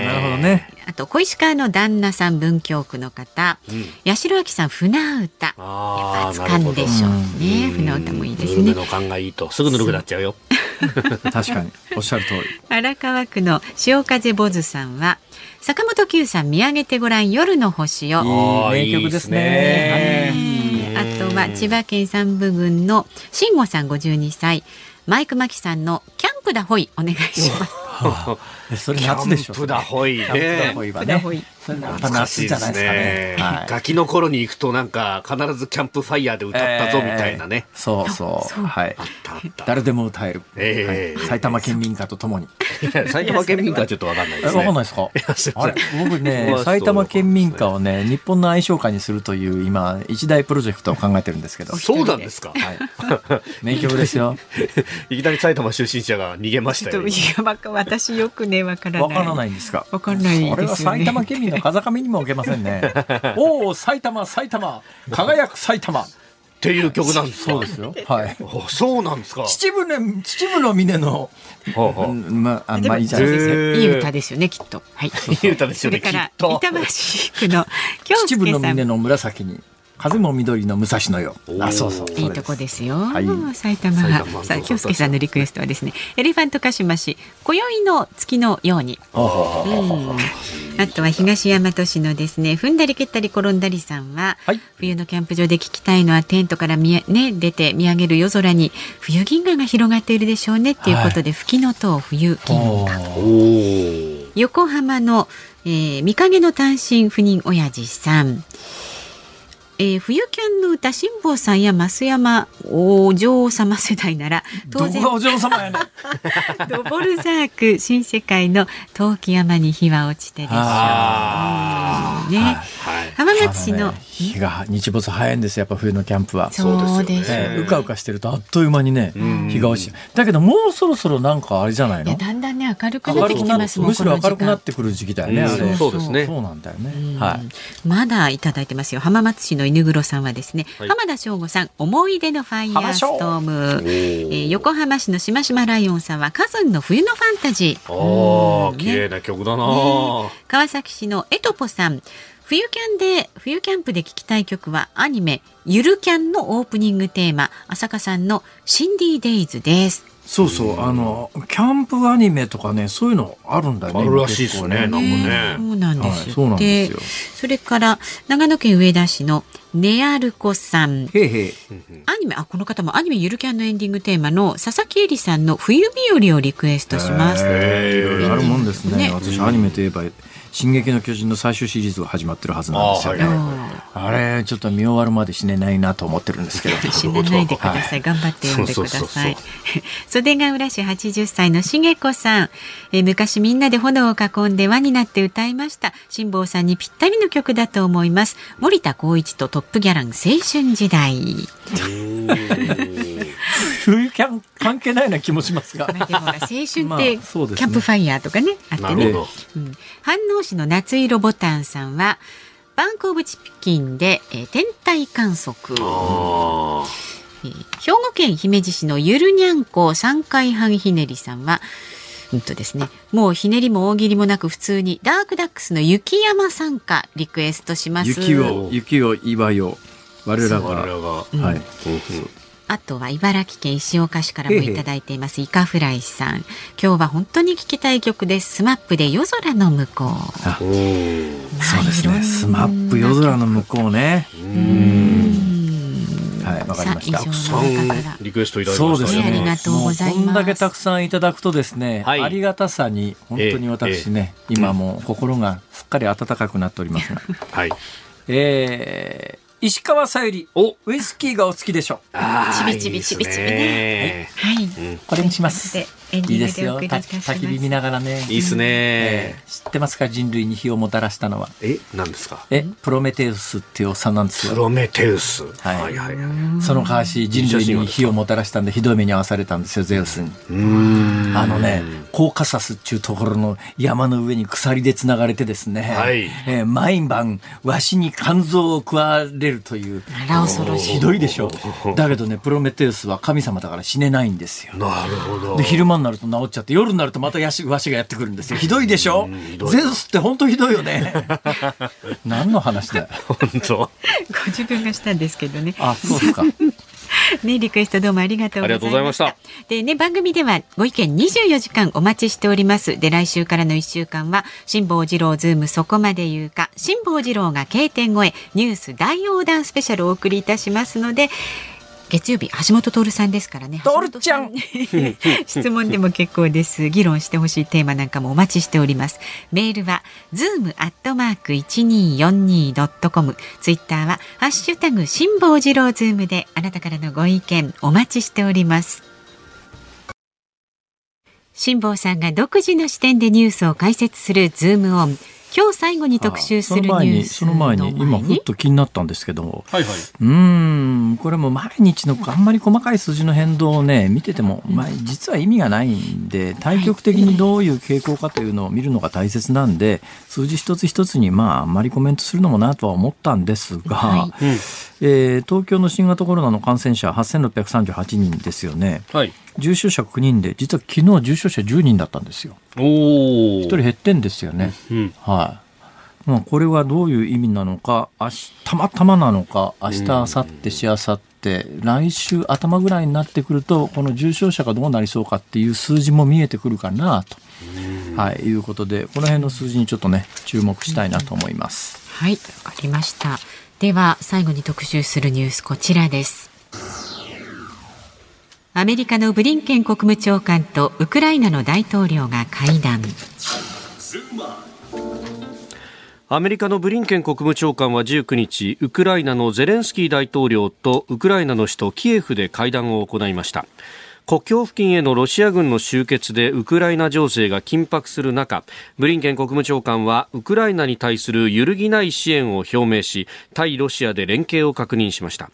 ね。なるほどね。あと小石川の旦那さん文京区の方、八代亜紀さん船歌。あー熱燗でしょうね。うん船歌もいいですね。ぬるめの勘がいいと。すぐぬるくなっちゃうよ。確かに。おっしゃる通り。荒川区の潮風坊主さんは坂本九さん見上げてごらん夜の星を。あーいい名曲ですね。えーあとは千葉県山武郡の慎吾さん52歳。マイクマキさんのキャンプだほいお願いします。え それ夏でしょ。キャンプだほいね。キャンプだほいはね。キャンプだほいそれやっぱ夏じゃないですかね。はい。ガキの頃に行くとなんか必ずキャンプファイヤーで歌ったぞみたいなね。えー。そうそう。はい。誰でも歌える、ええ。はい。埼玉県民歌とともに。埼玉県民かはちょっとわかんないえですね。わかんないですか？やすあれ？僕ねまあ埼玉県民歌をね日本の愛称歌にするという今一大プロジェクトを考えてるんですけど。そうなんですか？はい。名曲ですよ。いきなり埼玉出身者が逃げましたよ。私よくねわからない。わからないんですか？わかんないですよね。埼玉県民の風上にも置けませんね。おお埼玉埼玉。輝く埼玉。っていう曲なんですか？そうですよ。はい。あそうなんですか。秩父ね秩父の峰のほうほう。うんまあまあいいじゃないですか。へーいい歌ですよねきっと。はい。いい歌ですよね それからきっと。板橋区の京秩父。の峰の紫に風も緑の武蔵野よ。あそうそういいとこですよ。はい。埼玉。埼玉さあ京介さんのリクエストはですね、エレファントカシマシ今宵の月のように。あとは東大和市のですね踏んだり蹴ったり転んだりさんは、はい。冬のキャンプ場で聞きたいのはテントから見え、ね、出て見上げる夜空に冬銀河が広がっているでしょうねっていうことで、吹きの塔冬銀河。横浜の、えー、見影の単身赴任親父さんえー、冬キャンの歌辛坊さんや増山お嬢様世代なら当然どこがお嬢様やねん。ドボルザーク新世界の陶器山に日は落ちてでしょう。あね、はい。浜松市の日が日没早いんですよやっぱ冬のキャンプは。そうですそうですよね。ええうかうかしてるとあっという間にねん。日が落ちてだけどもうそろそろなんかあれじゃないいやのだんだんね明るくなってきてますもんむしろ明るくなっこてくる時期だよね、そうですね。そうなんだよね、はい。うんまだいただいてますよ。浜松市の犬黒さんはですね、はい。浜田省吾さん思い出のファイヤーストーム、えー横浜市のしましまライオンさんはカズンの冬のファンタジー。うんああ綺麗な曲だな。川崎市のエトポさん冬キャンで冬キャンプで聴きたい曲はアニメゆるキャンのオープニングテーマ浅香さんのシンディデイズですそうそうあのキャンプアニメとかねそういうのあるんだよねあるらしいですね。なんかね。そうなんですよ、はいそうなんですよ。それから長野県上田市のネアルコさん。へいへい。アニメあこの方もアニメゆるキャンのエンディングテーマの佐々木恵里さんの冬日和をリクエストします、へえいろいろあるもんですね。ね。私アニメといえば「進撃の巨人」の最終シリーズが始まってるはずなんですよねあれちょっと見終わるまで死ねないなと思ってるんですけど 死なないでください。頑張って読んでください。袖ヶ浦市80歳のしげこさん、えー昔みんなで炎を囲んで輪になって歌いました。辛坊さんにぴったりの曲だと思います。森田光一とトップギャラン青春時代。冬キャン関係ないな気もしますがまあでもほら青春って、キャンプファイヤーとかねあってねなるほ。ど。うん、飯能市の夏色ボタンさんはバンコブチキンで、えー天体観測。あえー兵庫県姫路市のゆるにゃんこ三回半ひねりさんはうんとですね、もうひねりも大喜利もなく普通にダークダックスの雪山賛歌リクエストします。雪よ雪よ岩よ我らが我らがはい、うんうんあとは茨城県石岡市からもいただいています。イカフライさん。今日は本当に聴きたい曲です。 SMAPで夜空ノムコウ。あそうですね。 SMAP夜空ノムコウね。はいわかりました。さあ以上さの中から。んリクエストいただきそました。ねうですね。ありがとうございます。こんだけたくさんいただくとですね、はい。ありがたさに本当に私ね、今もう心がすっかり温かくなっておりますが、はい。えー、石川さゆり、お。ウイスキーがお好きでしょあーちびちびちびちびね。はい。これにします。でエンディングいいですよ。でお送りいたたします焚き火見ながらね。いいですねえー知ってますか人類に火をもたらしたのは？え何ですか？え、プロメテウスっていうおっさんなんですよ。プロメテウスはいはいはいはいその代わし人類に火をもたらしたんでひどい目に遭わされたんですよ、ゼウスに。うーんあのね、コーカサスっていうところの山の上に鎖で繋がれてですね、はいえー毎晩、わしに肝臓を食われるという、あら恐ろしいひどいでしょう。だけどね、プロメテウスは神様だから死ねないんですよ。なるほどで、昼間になると治っちゃって、夜になるとまたやしわしがやってくるんですよ。ひどいでしょ？うゼウスって本当ひどいよね。何の話だ？よ。本当ご自分がしたんですけどね。あ、そうですか。ね、リクエストどうもありがとうございました。ありがとうございましたでね、番組ではご意見24時間お待ちしております。で、来週からの1週間は、辛坊治郎ズームそこまで言うか、辛坊治郎が K 点越え、ニュース大横断スペシャルをお送りいたしますので、月曜日橋下徹さんですからね。徹ちゃん 質問でも結構です。議論してほしいテーマなんかもお待ちしております。メールは zoom アットマーク一二四二ドットコム。ツイッターはハッシュタグ辛坊治郎ズームであなたからのご意見お待ちしております。辛坊さんが独自の視点でニュースを解説するズームオン。今日最後に特集するニュースその前に、その前に、今ふっと気になったんですけど。も、はいはい。うーん、これも毎日のあんまり細かい数字の変動をね、見てても、まあ、実は意味がないんで、対極的にどういう傾向かというのを見るのが大切なんで、数字一つ一つに、まあ、あんまりコメントするのもなとは思ったんですが、はうん。えー東京の新型コロナの感染者8638人ですよね。はい重症者9人で、実は昨日重症者10人だったんですよ。おお1人減ってんですよね。うんはい。まあ、これはどういう意味なのか、明日たまたまなのか、明日、明後日、しあさって、来週頭ぐらいになってくると、この重症者がどうなりそうかっていう数字も見えてくるかなと、はい、いうことで、この辺の数字にちょっとね、注目したいなと思います。はい、わかりました。では最後に特集するニュースこちらです。アメリカのブリンケン国務長官とウクライナの大統領が会談。アメリカのブリンケン国務長官は19日ウクライナのゼレンスキー大統領とウクライナの首都キエフで会談を行いました国境付近へのロシア軍の集結でウクライナ情勢が緊迫する中ブリンケン国務長官はウクライナに対する揺るぎない支援を表明し対ロシアで連携を確認しました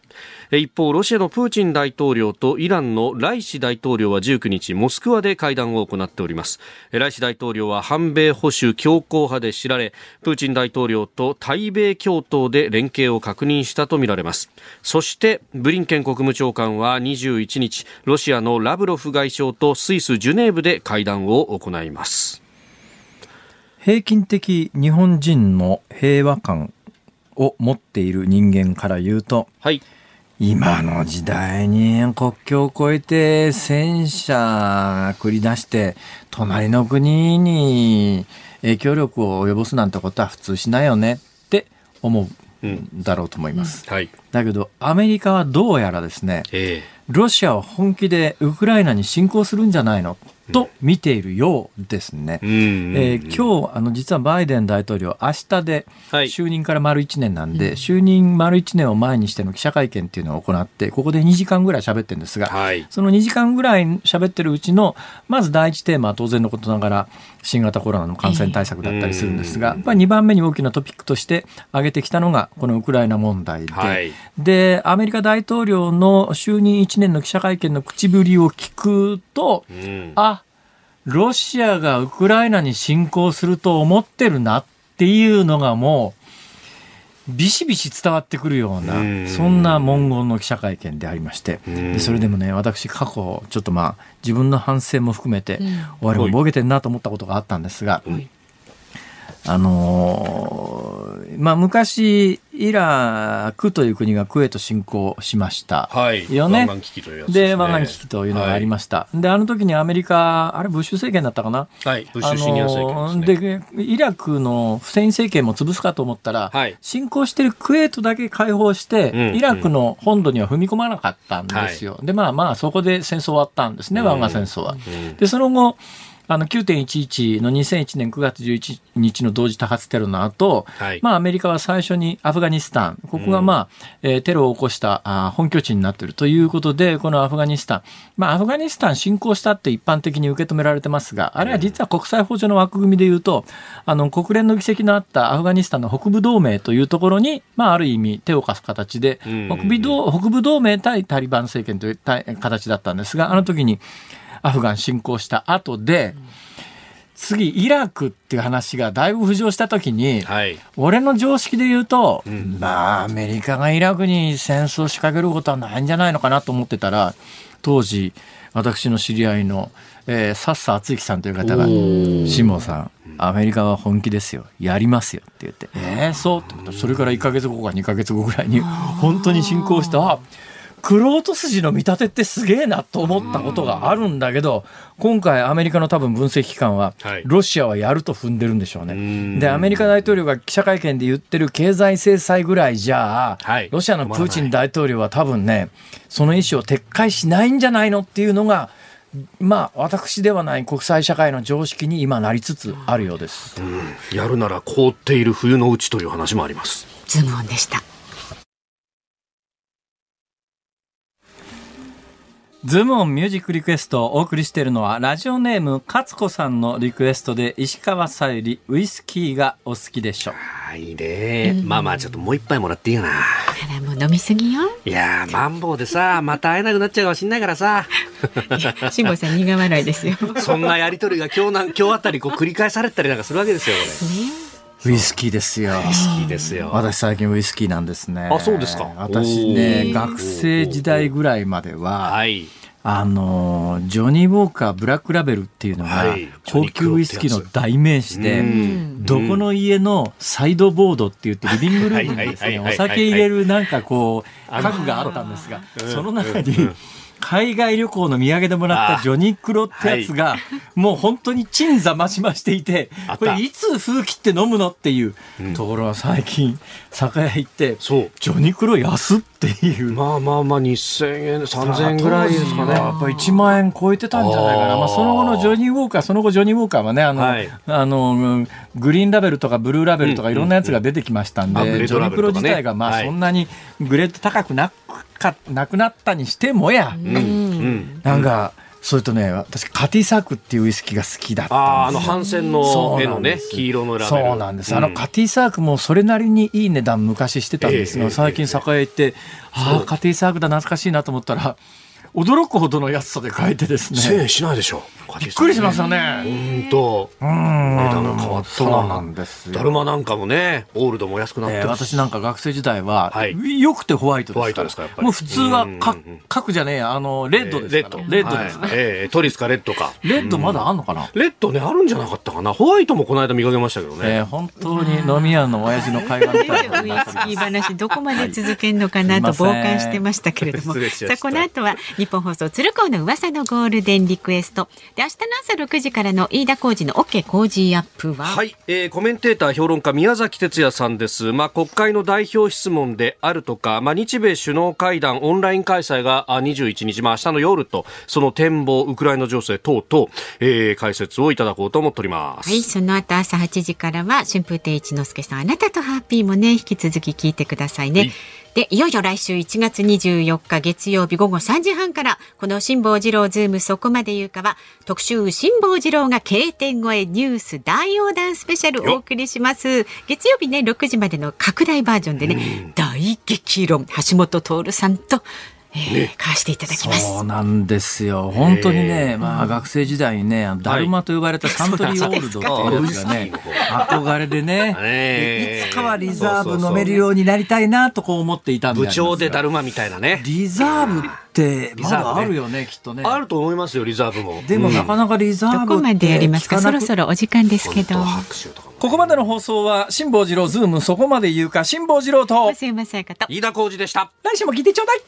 一方ロシアのプーチン大統領とイランのライシ大統領は19日モスクワで会談を行っております。ライシ大統領は反米保守強硬派で知られプーチン大統領と対米共闘で連携を確認したとみられます。そしてブリンケン国務長官は21日ロシアのラブロフ外相とスイス・ジュネーブで会談を行います。平均的日本人の平和感を持っている人間から言うと、はい今の時代に国境を越えて戦車繰り出して隣の国に影響力を及ぼすなんてことは普通しないよねって思うんだろうと思います。はい。だけどアメリカはどうやらですね、えロシアは本気でウクライナに侵攻するんじゃないのと見ているようですね。えうん。えー今日あの実はバイデン大統領明日ではい。就任から丸1年なんで、就任丸1年を前にしての記者会見っていうのを行ってここで2時間ぐらい喋ってるんですが、はい。その2時間ぐらい喋ってるうちのまず第一テーマは当然のことながら新型コロナの感染対策だったりするんですが、ええやっぱり2番目に大きなトピックとして挙げてきたのがこのウクライナ問題で、はい。でアメリカ大統領の就任1年の記者会見の口ぶりを聞くと、うん。あロシアがウクライナに侵攻すると思ってるなっていうのがもうビシビシ伝わってくるようなうん。そんな文言の記者会見でありまして。それでもね私過去ちょっとまあ自分の反省も含めてうん。俺もボケてんなと思ったことがあったんですが、はい。あのーまあ昔イラクという国がクウェート侵攻しました。はい。よね湾岸危機というやつで、ね湾岸危機というのがありました。で、あの時にアメリカ、あれ、ブッシュ政権だったかな？はい。ブッシュシニア政権ですね。でイラクのフセイン政権も潰すかと思ったら、はい侵攻してるクウェートだけ解放して、うんイラクの本土には踏み込まなかったんですよ。で、まあまあ、そこで戦争終わったんですね、湾岸戦争は。うんで、その後、あの9.11の2001年9月11日の同時多発テロの後、はい。まあ、アメリカは最初にアフガニスタン、ここがまあ、えーテロを起こしたあー本拠地になっているということで、このアフガニスタン、まあ、アフガニスタン侵攻したって一般的に受け止められてますが、あれは実は国際法上の枠組みで言うと、あの、国連の議席のあったアフガニスタンの北部同盟というところに、まあ、ある意味手を貸す形で、うん。北部同北部同盟対タリバン政権という対形だったんですが、あの時にアフガン侵攻した後で、次、イラクっていう話がだいぶ浮上した時に、はい。俺の常識で言うと、ん。まあ、アメリカがイラクに戦争を仕掛けることはないんじゃないのかなと思ってたら、当時、私の知り合いの、えー、サッサ厚之さんという方が、辛坊さん、アメリカは本気ですよ。やりますよって言って、えー、そうってそれから1ヶ月後か2ヶ月後ぐらいに、本当に進行して、あ、クロート筋の見立てってすげえなと思ったことがあるんだけど、今回アメリカの多分分析機関ははい、ロシアはやると踏んでるんでしょうね。んで、アメリカ大統領が記者会見で言ってる経済制裁ぐらいじゃあ、はいロシアのプーチン大統領は多分ね、その意思を撤回しないんじゃないのっていうのが、まあ、私ではない国際社会の常識に今なりつつあるようです。やるなら凍っている冬のうちという話もあります。ズームオンでした。ズームオンミュージックリクエストをお送りしているのは、ラジオネーム、勝子さんのリクエストで、石川さゆり、ウイスキーがお好きでしょ。はいね。まあまあ、ちょっともう一杯もらっていいかな。あら、もう飲みすぎよ。いやー、まん防でさ、また会えなくなっちゃうかもしんないからさ。辛坊さん苦笑いですよ。ね。そんなやりとりが今日なん、今日あたりこう繰り返されたりなんかするわけですよ、こウイスキーですよ。れ。好きですよ。私最近ウイスキーなんですね。あそうですか私ね、学生時代ぐらいまでは、はい。あの、ジョニー・ウォーカーブラックラベルっていうのがはい、高級ウイスキーの代名詞で、うんどこの家のサイドボードって言って、リビングルームにですね、お酒入れるなんかこう、家具があったんですが、うんその中にうん、海外旅行の土産でもらったジョニックロってやつが、もう本当に鎮座増し増していてこれいつ風切って飲むのっていううん。ところは最近、酒屋行って、そう。ジョニクロ安っていう。まあまあまあ、2000円、3000円ぐらいですかね。やっぱり1万円超えてたんじゃないかな。まあ、その後のジョニー・ウォーカー、その後ジョニー・ウォーカーはね、あの、はい。あの、うんグリーンラベルとかブルーラベルとかいろんなやつが出てきましたんで、うん。うんうんあグレージョニクロ自体がまあはい。そんなにグレード高くなかなくなったにしてもや。なんか、それとね、私、カティサークっていうウイスキーが好きだったああ、あの、反戦の絵のね、黄色のラベル。そうなんです。あの、カティサークもそれなりにいい値段昔してたんですが、ええ最近酒屋行って、ああ、カティサークだ懐かしいなと思ったら、驚くほどの安さで買えてです1000ね。円しないでしょ。びっくりしますよね。うんと。うん。値段が変わったな。そうなんですよ。だるまなんかもね、オールドも安くなって私なんか学生時代は、はい。よくてホワイトですホワイトですかやっぱり。もう普通はか角じゃねえや。あのレッドですから、レッド。ですね、はい。ええトリスかレッドか。レッドまだあんのかな、レッドね、あるんじゃなかったかな。ホワイトもこの間見かけましたけどね。えー本当に飲み屋の親父の会話みたいな。ウイスキー話どこまで続けるのかなと傍観してましたけれども。さあこの後は日本放送鶴光の噂のゴールデンリクエストで明日の朝6時からの飯田浩二の OK 工事アップは、はい、えーコメンテーター評論家宮崎哲也さんです。まあ、国会の代表質問であるとか、まあ、日米首脳会談オンライン開催があ21日、まあ、明日の夜と、その展望、ウクライナ情勢等々、えー解説をいただこうと思っております。はい、その後朝8時からは春風亭一之輔さんあなたとハッピーもね引き続き聞いてくださいね。はいでいよいよ来週1月24日月曜日午後3時半からこの辛坊治郎ズームそこまで言うかは特集辛坊治郎が K 点越えニュース大横断スペシャルお送りします。月曜日ね6時までの拡大バージョンでね、大激論。橋下徹さんとえー買わしていただきます。そうなんですよ。本当にね、まあ学生時代にね、だるまと呼ばれたサントリーオールドっていうやつがね、憧れでね、ええいつかはリザーブ飲めるようになりたいなとこう思っていたんであ部長でだるまみたいなね。リザーブってまだあるよね、きっとね。あると思いますよ、リザーブも。でもなかなかリザーブってどこまでやりますか？そろそろお時間ですけど。拍手とかも。ここまでの放送は辛坊治郎ズームそこまで言うか辛坊治郎と増山さやかと。飯田浩二でした。来週も聞いてちょうだい